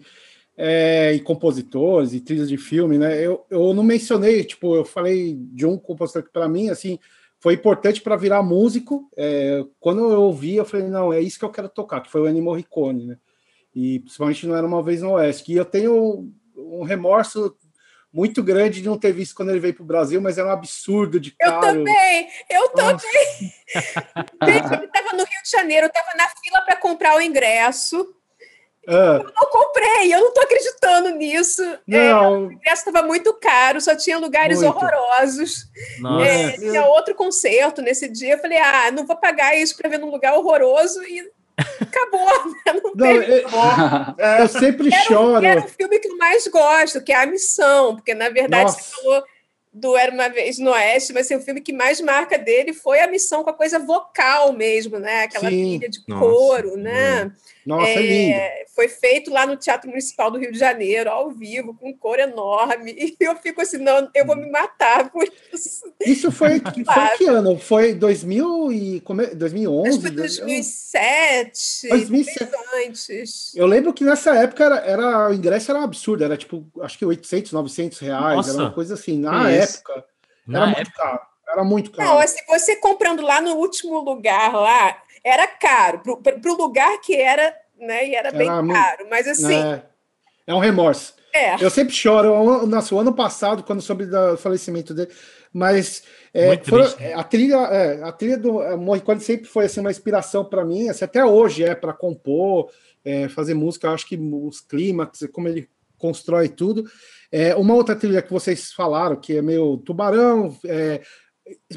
é, e compositores e trilhas de filme, né? Eu, eu não mencionei, tipo, eu falei de um compositor que para mim, assim, foi importante para virar músico. É, quando eu ouvi, eu falei, não, é isso que eu quero tocar, que foi o Ennio Morricone, né? E principalmente não era uma vez no Oeste. E eu tenho um remorso muito grande de não ter visto quando ele veio para o Brasil, mas era um absurdo de caro. Eu também, eu também. [LAUGHS] ele estava no Rio de Janeiro, eu estava na fila para comprar o ingresso. Ah. Eu não comprei, eu não estou acreditando nisso. Não. É, o ingresso estava muito caro, só tinha lugares muito. horrorosos. É, tinha outro concerto nesse dia. Eu falei, ah, não vou pagar isso para ver num lugar horroroso e acabou. Né? Não, não eu, é, eu sempre era, choro. Era o filme que eu mais gosto, que é A Missão, porque na verdade Nossa. você falou do Era Uma Vez no Oeste, mas assim, o filme que mais marca dele foi a missão com a coisa vocal mesmo, né? Aquela Sim. trilha de Nossa. coro, né? Nossa, é, é Foi feito lá no Teatro Municipal do Rio de Janeiro, ao vivo, com coro enorme. [LAUGHS] E eu fico assim, não, eu vou me matar por isso. Isso foi, [LAUGHS] foi que ano? Foi 2000 e, 2011? Acho que foi 2007, 2007. antes. Eu lembro que nessa época era, era, o ingresso era um absurdo, era tipo, acho que 800, 900 reais, Nossa. era uma coisa assim, na época. Na era época. muito caro. Era muito caro. Não, assim, você comprando lá no último lugar lá, era caro, para o lugar que era, né? E era, era bem caro, mas assim. É, é um remorso. É. Eu sempre choro. Nossa, o ano passado, quando soube do falecimento dele, mas é, foi, a trilha, é, a trilha do Morricone sempre foi assim uma inspiração para mim, assim, até hoje é para compor, é, fazer música. Eu acho que os clímax, como ele constrói tudo. É, uma outra trilha que vocês falaram que é meio Tubarão, é,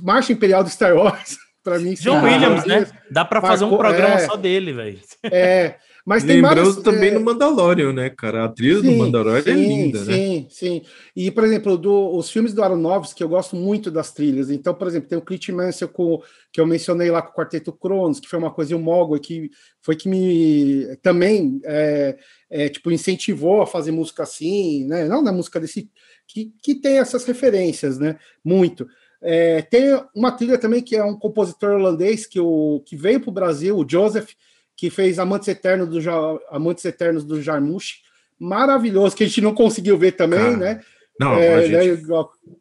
Marcha Imperial do Star Wars. [LAUGHS] para mim. John Williams, né? Dá para fazer um programa é, só dele, velho. É, mas tem Lembrando também é... no Mandalorian, né, cara? A trilha sim, do Mandalorian é sim, é linda, sim, né? Sim, sim. E, por exemplo, do, os filmes do Aronofsky, eu gosto muito das trilhas. Então, por exemplo, tem o Clint Mansell com, que eu mencionei lá com o Quarteto Cronos, que foi uma coisa, e o Mogwai, que foi que me também é, é, tipo, incentivou a fazer música assim, né? Não na música desse... Que, que tem essas referências, né? Muito. É, tem uma trilha também que é um compositor holandês que, o, que veio para o Brasil, o Joseph, que fez Amantes Eternos do, Amantes Eternos do Jarmusch, maravilhoso, que a gente não conseguiu ver também, Cara. né? Não, É, a, gente, né,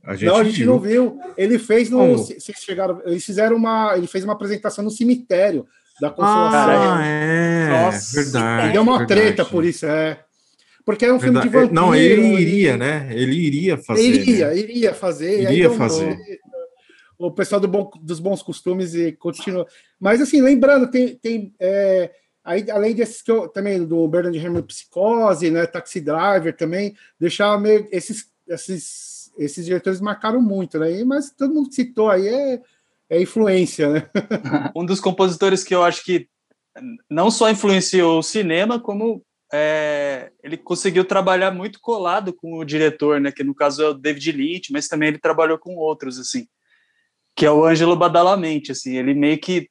a gente não, a gente viu. não viu. Ele fez no. Como? Vocês chegaram. Eles fizeram uma. Ele fez uma apresentação no cemitério da Consolação. Ah, é. Nossa. verdade. e deu uma verdade. treta por isso, é. Porque é um filme de Verdade. vampiro. Não, ele e- iria, né? Ele iria fazer. Iria, né? iria fazer. Iria fazer. O pessoal do bom- dos bons costumes e continua. Mas assim, lembrando, tem, tem é, aí, além desses que eu, também do Bernard Herrmann Psicose, né? Taxi Driver também, deixar meio esses, esses, esses diretores marcaram muito, né? Mas todo mundo citou aí é, é influência, né? [LAUGHS] um dos compositores que eu acho que não só influenciou o cinema, como é, ele conseguiu trabalhar muito colado com o diretor, né? Que no caso é o David Lynch, mas também ele trabalhou com outros, assim, que é o Ângelo Badalamenti, assim, ele meio que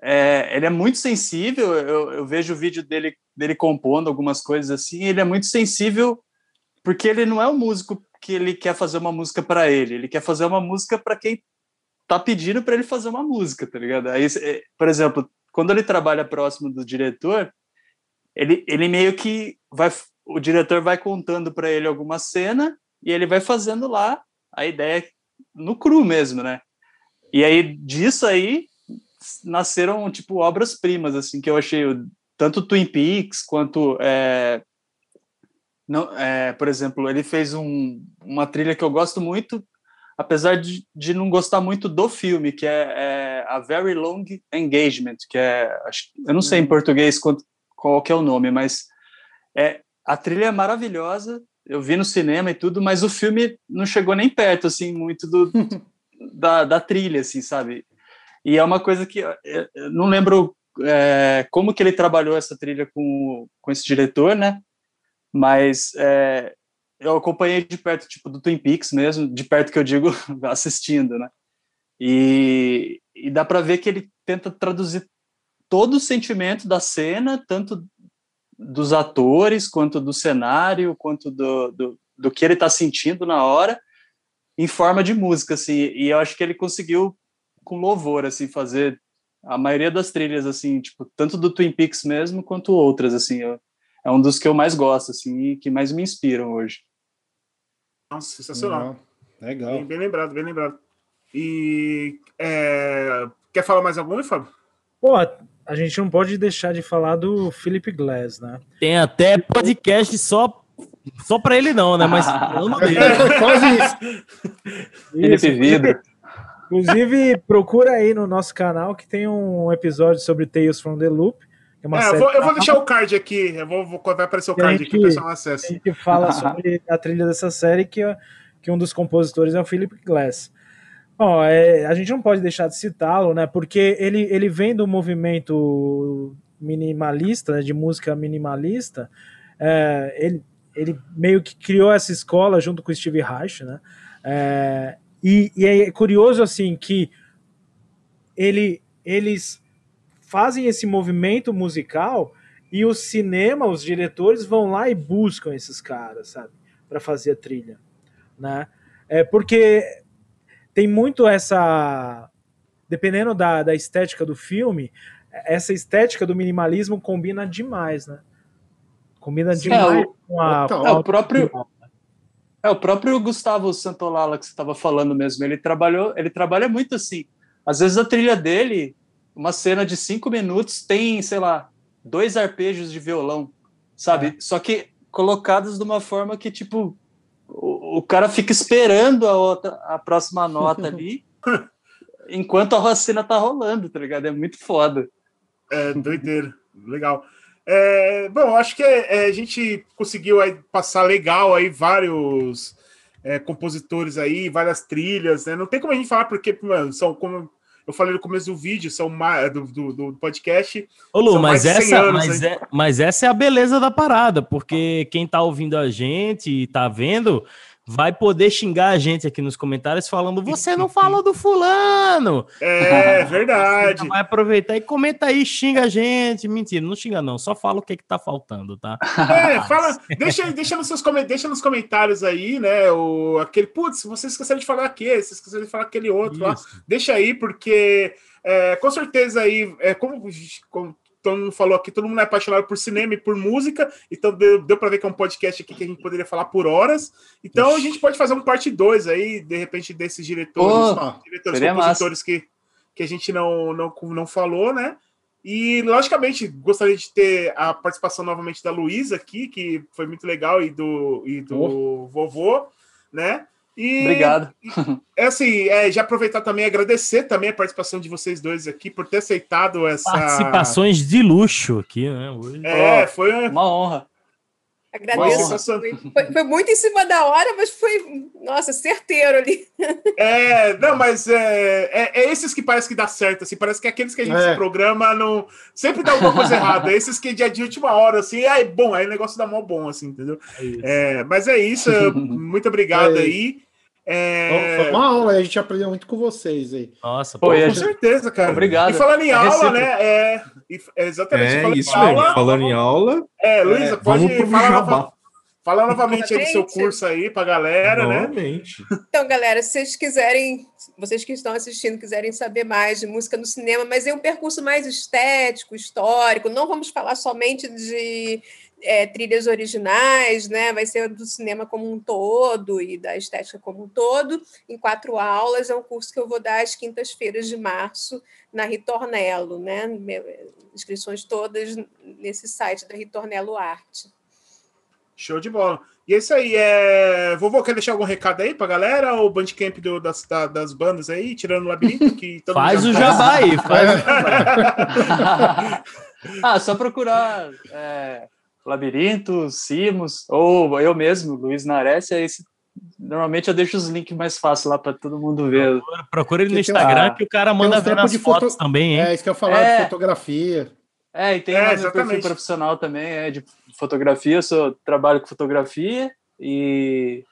é, ele é muito sensível. Eu, eu vejo o vídeo dele dele compondo algumas coisas assim. Ele é muito sensível porque ele não é um músico que ele quer fazer uma música para ele. Ele quer fazer uma música para quem tá pedindo para ele fazer uma música, tá ligado? Aí, é, por exemplo, quando ele trabalha próximo do diretor, ele, ele meio que vai, o diretor vai contando para ele alguma cena e ele vai fazendo lá a ideia no cru mesmo, né? E aí disso aí nasceram tipo obras primas assim que eu achei tanto Twin Peaks quanto é, não, é, por exemplo, ele fez um, uma trilha que eu gosto muito, apesar de, de não gostar muito do filme, que é, é a Very Long Engagement, que é, acho, eu não sei em português quanto, qual que é o nome, mas é, a trilha é maravilhosa, eu vi no cinema e tudo, mas o filme não chegou nem perto, assim, muito do, [LAUGHS] da, da trilha, assim, sabe? E é uma coisa que eu, eu não lembro é, como que ele trabalhou essa trilha com, com esse diretor, né? Mas é, eu acompanhei de perto, tipo, do Twin Peaks mesmo, de perto que eu digo [LAUGHS] assistindo, né? E, e dá para ver que ele tenta traduzir todo o sentimento da cena, tanto dos atores, quanto do cenário, quanto do, do, do que ele está sentindo na hora, em forma de música, assim. E eu acho que ele conseguiu, com louvor, assim, fazer a maioria das trilhas, assim, tipo, tanto do Twin Peaks mesmo, quanto outras, assim. Eu, é um dos que eu mais gosto, assim, e que mais me inspiram hoje. Nossa, sensacional. Legal. Bem, bem lembrado, bem lembrado. E é, quer falar mais algum, Fábio? Pô, a gente não pode deixar de falar do Philip Glass, né? Tem até podcast só, só pra ele não, né? Mas [LAUGHS] falando dele. É, quase isso. Felipe Vidro. Inclusive, procura aí no nosso canal que tem um episódio sobre Tales from the Loop. É uma É, eu, série vou, eu vou deixar o card aqui. Eu vou, vou- vai aparecer o card aqui, que- o pessoal acessa. A gente fala sobre a trilha dessa série, que, é- que um dos compositores é o Philip Glass. Bom, é, a gente não pode deixar de citá-lo, né? Porque ele, ele vem do movimento minimalista, né, de música minimalista. é, ele, ele meio que criou essa escola junto com o Steve Reich, né? É, e, e é curioso assim que ele, eles fazem esse movimento musical e o cinema, os diretores vão lá e buscam esses caras, sabe, para fazer a trilha, né? É porque tem muito essa, dependendo da, da estética do filme, essa estética do minimalismo combina demais, né? Combina demais o- com a, com É, o próprio, é o próprio Gustavo Santolala que você estava falando mesmo. Ele trabalhou, ele trabalha muito assim. Às vezes a trilha dele, uma cena de cinco minutos tem, sei lá, dois arpejos de violão, sabe? Só que colocados de uma forma que tipo o, o cara fica esperando a outra, a próxima nota [LAUGHS] ali, enquanto a racina tá rolando, tá ligado? É muito foda. É, doideira. Legal. É, bom, acho que é, a gente conseguiu aí passar legal aí vários é, compositores aí, várias trilhas, né? Não tem como a gente falar, porque mano, são, como eu falei no começo do vídeo, são mais, do, do, do podcast. Ô, Lu, mas mais de 100 essa, anos, mas, é, mas essa é a beleza da parada, porque quem tá ouvindo a gente e tá vendo vai poder xingar a gente aqui nos comentários falando: você não falou do fulano. É [LAUGHS] verdade. Vai aproveitar e comenta aí, xinga a gente. Mentira, não xinga, não. Só fala o que, que tá faltando, tá? É, fala, deixa, deixa, nos seus, deixa nos comentários aí, né? O, aquele, putz, vocês esqueceram de falar aquele, vocês esqueceram de falar aquele outro lá. Isso. Deixa aí, porque é, com certeza aí, é, como, como todo mundo falou aqui, todo mundo é apaixonado por cinema e por música, então deu, deu para ver que é um podcast aqui que a gente poderia falar por horas. Então a gente pode fazer um parte 2 aí, de repente, desses diretores, oh, diretores compositores que, que a gente não, não, não falou, né? E, logicamente, gostaria de ter a participação novamente da Luísa aqui, que foi muito legal, e do, e do oh. vovô, né? E, Obrigado. É assim, é, já aproveitar também agradecer também a participação de vocês dois aqui por ter aceitado essa. Participações de luxo aqui, né? Hoje. É, foi uma honra. Agradeço. Foi, foi, muito em cima da hora, mas foi, nossa, certeiro ali. [LAUGHS] É, não, mas é, é, é esses que parece que dá certo, assim, parece que é aqueles que a gente é. se programa não, sempre dá alguma coisa errada. Esses que é de última hora, assim, aí, bom, aí o negócio dá mó bom, assim, entendeu? É, é mas é isso, muito obrigado aí. É... Foi uma aula, a gente aprendeu muito com vocês aí. Nossa, pô, com gente... certeza, cara. Obrigado. E falando em é aula, né? É, exatamente. É, isso em aula, Falando em aula. É, Luísa, é, pode falar, nova... falar novamente aí do seu curso aí pra galera, né? Novamente. né? Então, galera, se vocês quiserem, vocês que estão assistindo, quiserem saber mais de música no cinema, mas é um percurso mais estético, histórico, não vamos falar somente de é, trilhas originais, né? Vai ser do cinema como um todo e da estética como um todo, em quatro aulas. É um curso que eu vou dar às quintas-feiras de março na Ritornelo, né? Inscrições todas nesse site da Ritornelo Arte. Show de bola. E é isso aí. É... Vovô, quer deixar algum recado aí pra galera? Ou o Bandcamp do, das, das bandas aí, tirando o labirinto? Que [LAUGHS] faz o jabá aí, faz. [LAUGHS] [LAUGHS] ah, só procurar. É Labirinto, Simos, ou eu mesmo, Luiz Nares, é esse. Normalmente eu deixo os links mais fáceis lá para todo mundo ver. Procura, procura ele no Instagram que o cara manda ver nas fotos foto... também, hein? É, isso que eu ia falar é... de fotografia. É, e tem é, meu perfil profissional também, é de fotografia, eu sou, trabalho com fotografia e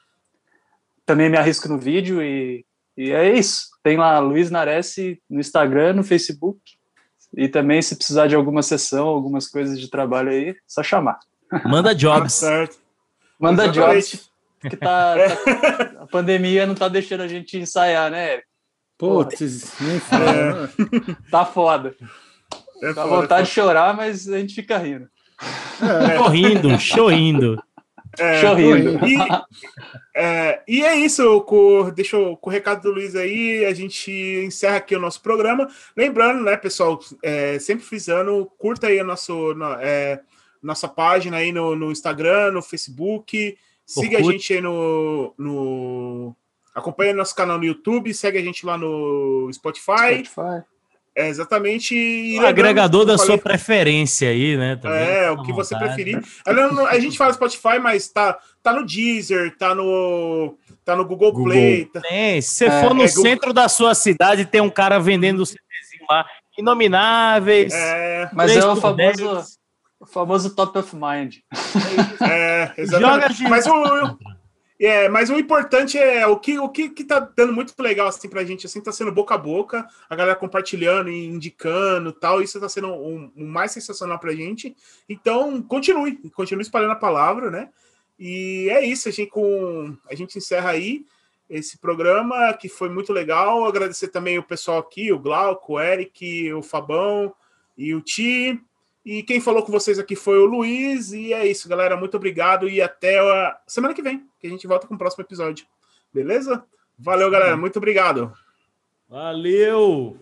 também me arrisco no vídeo e, e é isso. Tem lá Luiz Nares no Instagram, no Facebook e também, se precisar de alguma sessão, algumas coisas de trabalho aí, só chamar. Manda [LAUGHS] jobs. certo. Manda Exatamente. jobs. Que tá, tá, [LAUGHS] a pandemia não tá deixando a gente ensaiar, né, Putz, nem fala. É. [LAUGHS] Tá foda. É Dá vontade é de chorar, mas a gente fica rindo. É. Chorrindo, chorrindo. É, Chorrindo. E, é, e é isso, com, deixa eu, com o recado do Luiz aí, a gente encerra aqui o nosso programa. Lembrando, né, pessoal, é, sempre frisando, curta aí a nosso, na, é, nossa página aí no, no Instagram, no Facebook, siga a gente aí no, no. Acompanha nosso canal no YouTube, segue a gente lá no Spotify. Spotify. É exatamente. O agregador da falei, sua preferência aí, né? Também, é, o que você preferir. A gente fala Spotify, mas tá, tá no Deezer, tá no, tá no Google, Google. Play. Tá... É, se você é, for no é, centro Google... da sua cidade, tem um cara vendendo o CDzinho lá, inomináveis. É, mas é o famoso, o famoso top of mind. É, [LAUGHS] exatamente. Joga mas o, é, mas o importante é o que o que, que tá dando muito legal assim pra gente, assim, tá sendo boca a boca, a galera compartilhando e indicando tal, isso tá sendo o um, um mais sensacional pra gente. Então, continue, continue espalhando a palavra, né? E é isso, a gente com a gente encerra aí esse programa que foi muito legal. Agradecer também o pessoal aqui, o Glauco, o Eric, o Fabão e o Ti. E quem falou com vocês aqui foi o Luiz. E é isso, galera. Muito obrigado e até a semana que vem, que a gente volta com o próximo episódio. Beleza? Valeu, galera. Muito obrigado. Valeu!